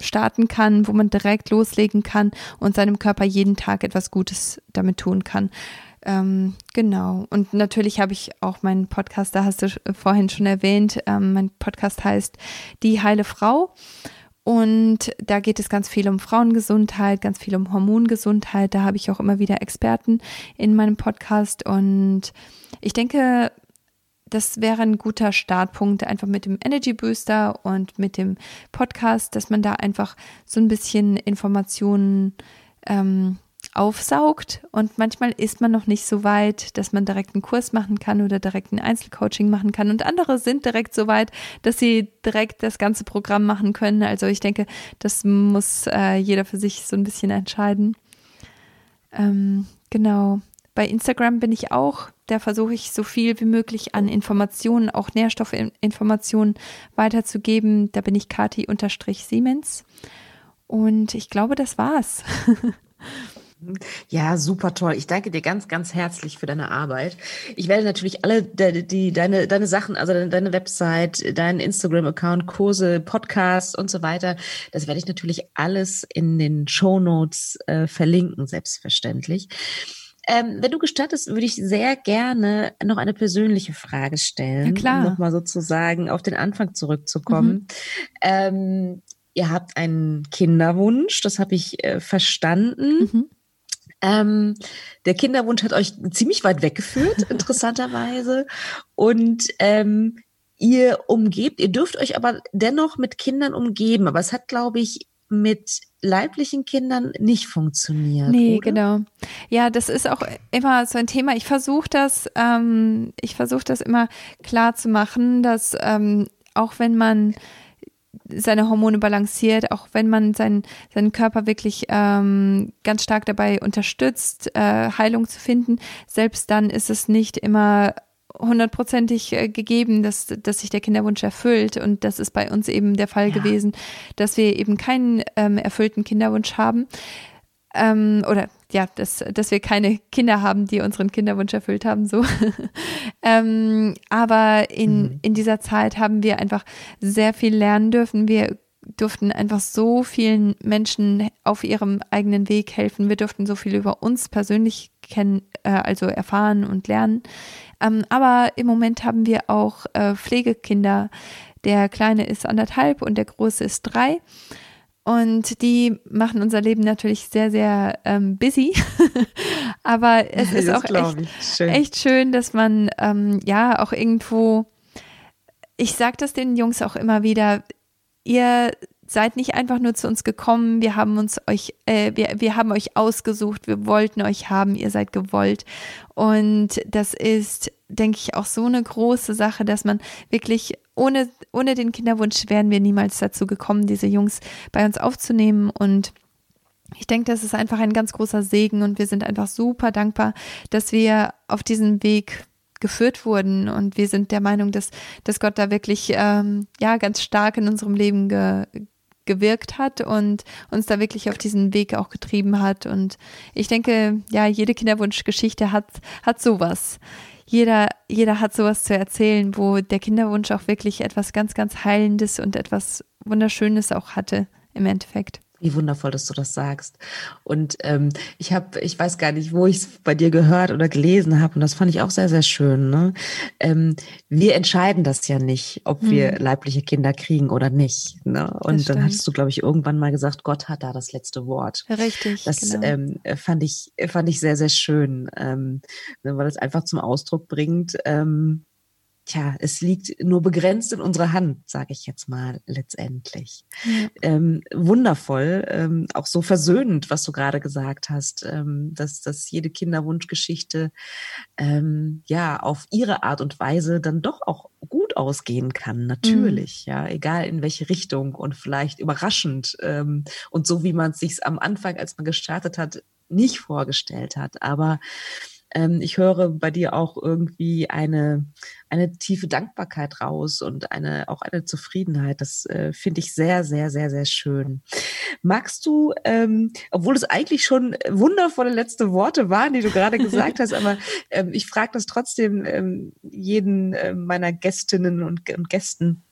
starten kann, wo man direkt loslegen kann und seinem Körper jeden Tag etwas Gutes damit tun kann. Ähm, genau. Und natürlich habe ich auch meinen Podcast, da hast du vorhin schon erwähnt, ähm, mein Podcast heißt Die heile Frau. Und da geht es ganz viel um Frauengesundheit, ganz viel um Hormongesundheit. Da habe ich auch immer wieder Experten in meinem Podcast. Und ich denke, das wäre ein guter Startpunkt, einfach mit dem Energy Booster und mit dem Podcast, dass man da einfach so ein bisschen Informationen ähm, aufsaugt und manchmal ist man noch nicht so weit, dass man direkt einen Kurs machen kann oder direkt ein Einzelcoaching machen kann und andere sind direkt so weit, dass sie direkt das ganze Programm machen können. Also ich denke, das muss äh, jeder für sich so ein bisschen entscheiden. Ähm, genau. Bei Instagram bin ich auch, da versuche ich so viel wie möglich an Informationen, auch Nährstoffinformationen weiterzugeben. Da bin ich Kati-Siemens. Und ich glaube, das war's. Ja, super toll. Ich danke dir ganz, ganz herzlich für deine Arbeit. Ich werde natürlich alle die, die deine deine Sachen, also deine, deine Website, deinen Instagram-Account, Kurse, Podcasts und so weiter, das werde ich natürlich alles in den Show Notes äh, verlinken, selbstverständlich. Ähm, wenn du gestattest, würde ich sehr gerne noch eine persönliche Frage stellen, ja, klar. um nochmal sozusagen auf den Anfang zurückzukommen. Mhm. Ähm, ihr habt einen Kinderwunsch, das habe ich äh, verstanden. Mhm. Ähm, der Kinderwunsch hat euch ziemlich weit weggeführt, interessanterweise. Und ähm, ihr umgebt, ihr dürft euch aber dennoch mit Kindern umgeben. Aber es hat, glaube ich, mit leiblichen Kindern nicht funktioniert. Nee, oder? genau. Ja, das ist auch immer so ein Thema. Ich versuche das, ähm, ich versuche das immer klar zu machen, dass ähm, auch wenn man seine Hormone balanciert, auch wenn man seinen, seinen Körper wirklich ähm, ganz stark dabei unterstützt, äh, Heilung zu finden, selbst dann ist es nicht immer hundertprozentig äh, gegeben, dass, dass sich der Kinderwunsch erfüllt. Und das ist bei uns eben der Fall ja. gewesen, dass wir eben keinen ähm, erfüllten Kinderwunsch haben. Ähm, oder ja, dass, dass wir keine Kinder haben, die unseren Kinderwunsch erfüllt haben, so. ähm, aber in, mhm. in dieser Zeit haben wir einfach sehr viel lernen dürfen. Wir durften einfach so vielen Menschen auf ihrem eigenen Weg helfen. Wir durften so viel über uns persönlich kennen, äh, also erfahren und lernen. Ähm, aber im Moment haben wir auch äh, Pflegekinder. Der Kleine ist anderthalb und der Große ist drei. Und die machen unser Leben natürlich sehr, sehr ähm, busy. Aber es ist auch echt schön. echt schön, dass man ähm, ja auch irgendwo, ich sage das den Jungs auch immer wieder, ihr seid nicht einfach nur zu uns gekommen, wir haben uns euch, äh, wir, wir haben euch ausgesucht, wir wollten euch haben, ihr seid gewollt. Und das ist, denke ich, auch so eine große Sache, dass man wirklich ohne, ohne den Kinderwunsch wären wir niemals dazu gekommen, diese Jungs bei uns aufzunehmen. Und ich denke, das ist einfach ein ganz großer Segen. Und wir sind einfach super dankbar, dass wir auf diesem Weg geführt wurden. Und wir sind der Meinung, dass, dass Gott da wirklich ähm, ja ganz stark in unserem Leben ge, gewirkt hat und uns da wirklich auf diesen Weg auch getrieben hat. Und ich denke, ja, jede Kinderwunschgeschichte hat, hat sowas. Jeder, jeder hat sowas zu erzählen, wo der Kinderwunsch auch wirklich etwas ganz, ganz Heilendes und etwas Wunderschönes auch hatte im Endeffekt. Wie wundervoll, dass du das sagst. Und ähm, ich habe, ich weiß gar nicht, wo ich es bei dir gehört oder gelesen habe, und das fand ich auch sehr, sehr schön. Ne? Ähm, wir entscheiden das ja nicht, ob mhm. wir leibliche Kinder kriegen oder nicht. Ne? Und dann hast du, glaube ich, irgendwann mal gesagt, Gott hat da das letzte Wort. Richtig. Das genau. ähm, fand ich, fand ich sehr, sehr schön, ähm, weil es einfach zum Ausdruck bringt. Ähm, tja, es liegt nur begrenzt in unserer Hand, sage ich jetzt mal letztendlich. Ja. Ähm, wundervoll, ähm, auch so versöhnend, was du gerade gesagt hast, ähm, dass, dass jede Kinderwunschgeschichte ähm, ja auf ihre Art und Weise dann doch auch gut ausgehen kann, natürlich, mhm. ja, egal in welche Richtung und vielleicht überraschend ähm, und so wie man es sich am Anfang, als man gestartet hat, nicht vorgestellt hat, aber ähm, ich höre bei dir auch irgendwie eine, eine tiefe Dankbarkeit raus und eine, auch eine Zufriedenheit. Das äh, finde ich sehr, sehr, sehr, sehr schön. Magst du, ähm, obwohl es eigentlich schon wundervolle letzte Worte waren, die du gerade gesagt hast, aber ähm, ich frage das trotzdem ähm, jeden äh, meiner Gästinnen und, und Gästen.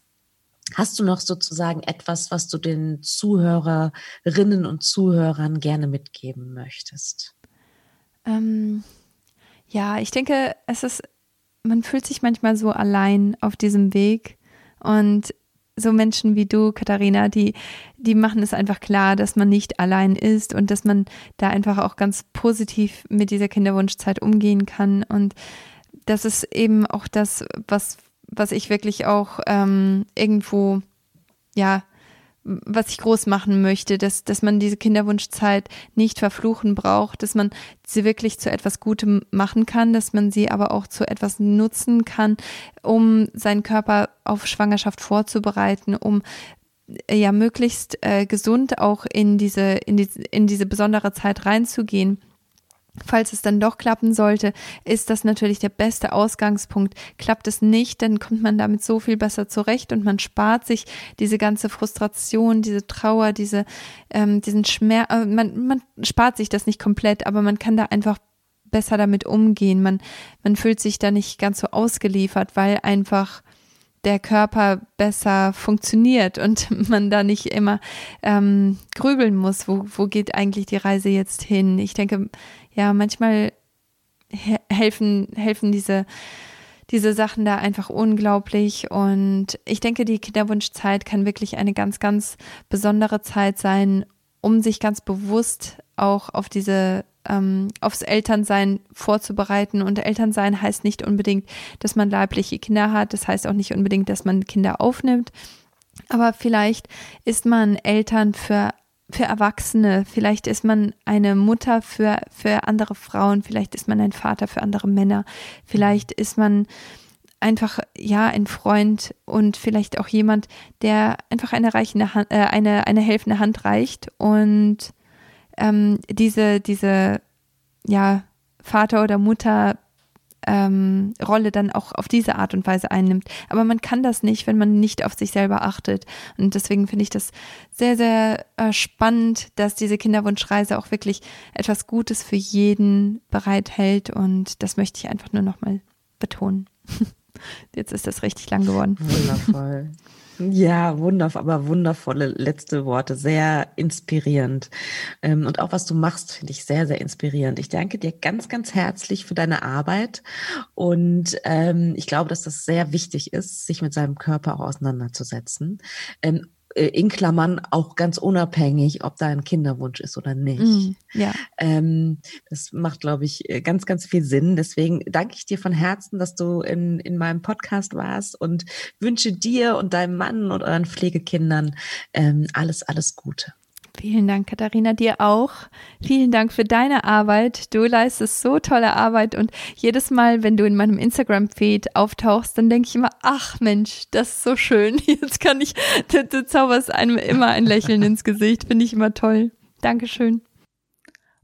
Hast du noch sozusagen etwas, was du den Zuhörerinnen und Zuhörern gerne mitgeben möchtest? Ähm, ja, ich denke, es ist, man fühlt sich manchmal so allein auf diesem Weg und so Menschen wie du, Katharina, die, die machen es einfach klar, dass man nicht allein ist und dass man da einfach auch ganz positiv mit dieser Kinderwunschzeit umgehen kann. Und das ist eben auch das, was, was ich wirklich auch ähm, irgendwo, ja, was ich groß machen möchte, dass, dass man diese Kinderwunschzeit nicht verfluchen braucht, dass man sie wirklich zu etwas Gutem machen kann, dass man sie aber auch zu etwas nutzen kann, um seinen Körper auf Schwangerschaft vorzubereiten, um äh, ja möglichst äh, gesund auch in diese, in diese, in diese besondere Zeit reinzugehen. Falls es dann doch klappen sollte, ist das natürlich der beste Ausgangspunkt. Klappt es nicht, dann kommt man damit so viel besser zurecht und man spart sich diese ganze Frustration, diese Trauer, diese, ähm, diesen Schmerz. Äh, man, man spart sich das nicht komplett, aber man kann da einfach besser damit umgehen. Man, man fühlt sich da nicht ganz so ausgeliefert, weil einfach der Körper besser funktioniert und man da nicht immer ähm, grübeln muss, wo, wo geht eigentlich die Reise jetzt hin. Ich denke, ja, manchmal helfen, helfen diese, diese Sachen da einfach unglaublich. Und ich denke, die Kinderwunschzeit kann wirklich eine ganz, ganz besondere Zeit sein, um sich ganz bewusst auch auf diese ähm, aufs Elternsein vorzubereiten. Und Elternsein heißt nicht unbedingt, dass man leibliche Kinder hat. Das heißt auch nicht unbedingt, dass man Kinder aufnimmt. Aber vielleicht ist man Eltern für für Erwachsene, vielleicht ist man eine Mutter für, für andere Frauen, vielleicht ist man ein Vater für andere Männer, vielleicht ist man einfach ja ein Freund und vielleicht auch jemand, der einfach eine reichende Hand, äh, eine eine helfende Hand reicht und ähm, diese diese ja Vater oder Mutter ähm, Rolle dann auch auf diese Art und Weise einnimmt. Aber man kann das nicht, wenn man nicht auf sich selber achtet. Und deswegen finde ich das sehr, sehr äh, spannend, dass diese Kinderwunschreise auch wirklich etwas Gutes für jeden bereithält. Und das möchte ich einfach nur nochmal betonen. Jetzt ist das richtig lang geworden. Wundervoll. Ja, wundervoll, aber wundervolle letzte Worte, sehr inspirierend. Ähm, und auch was du machst, finde ich sehr, sehr inspirierend. Ich danke dir ganz, ganz herzlich für deine Arbeit. Und ähm, ich glaube, dass das sehr wichtig ist, sich mit seinem Körper auch auseinanderzusetzen. Äh, in Klammern auch ganz unabhängig, ob da ein Kinderwunsch ist oder nicht. Mm, ja. Ähm, das macht, glaube ich, äh, ganz, ganz viel Sinn. Deswegen danke ich dir von Herzen, dass du in, in meinem Podcast warst und wünsche dir und deinem Mann und euren Pflegekindern ähm, alles, alles Gute. Vielen Dank, Katharina, dir auch. Vielen Dank für deine Arbeit. Du leistest so tolle Arbeit und jedes Mal, wenn du in meinem Instagram-Feed auftauchst, dann denke ich immer, ach Mensch, das ist so schön. Jetzt kann ich, du, du zauberst einem immer ein Lächeln ins Gesicht. Finde ich immer toll. Dankeschön.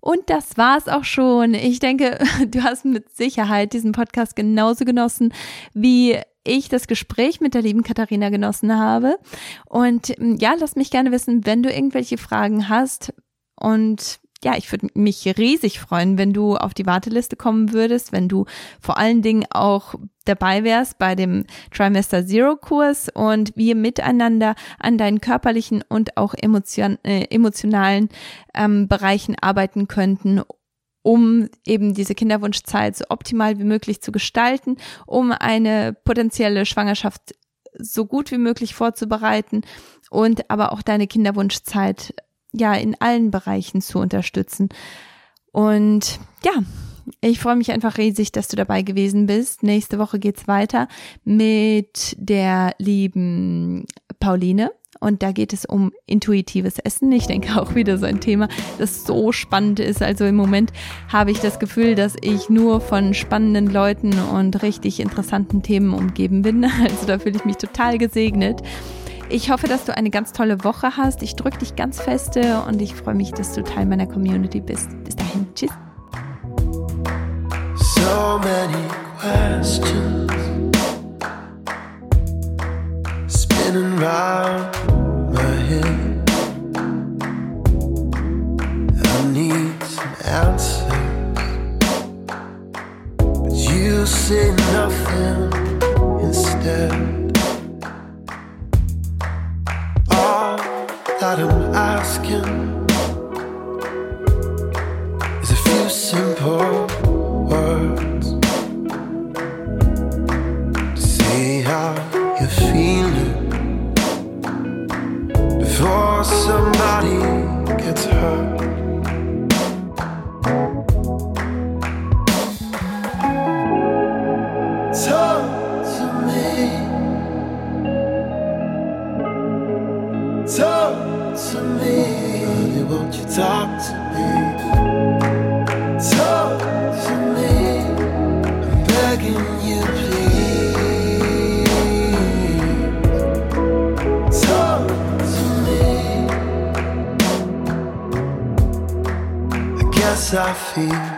Und das war's auch schon. Ich denke, du hast mit Sicherheit diesen Podcast genauso genossen wie ich das Gespräch mit der lieben Katharina genossen habe. Und ähm, ja, lass mich gerne wissen, wenn du irgendwelche Fragen hast. Und ja, ich würde mich riesig freuen, wenn du auf die Warteliste kommen würdest, wenn du vor allen Dingen auch dabei wärst bei dem Trimester Zero Kurs und wir miteinander an deinen körperlichen und auch emotion, äh, emotionalen ähm, Bereichen arbeiten könnten, um eben diese Kinderwunschzeit so optimal wie möglich zu gestalten, um eine potenzielle Schwangerschaft so gut wie möglich vorzubereiten und aber auch deine Kinderwunschzeit ja in allen Bereichen zu unterstützen. Und ja, ich freue mich einfach riesig, dass du dabei gewesen bist. Nächste Woche geht's weiter mit der lieben Pauline. Und da geht es um intuitives Essen. Ich denke auch wieder so ein Thema, das so spannend ist. Also im Moment habe ich das Gefühl, dass ich nur von spannenden Leuten und richtig interessanten Themen umgeben bin. Also da fühle ich mich total gesegnet. Ich hoffe, dass du eine ganz tolle Woche hast. Ich drücke dich ganz feste und ich freue mich, dass du Teil meiner Community bist. Bis dahin, tschüss. So spinning round. My head. I need some answers, but you say nothing instead. All that I'm asking is a few simple words somebody gets hurt. Talk to me. Talk to me. Honey, won't you talk to me? I feel.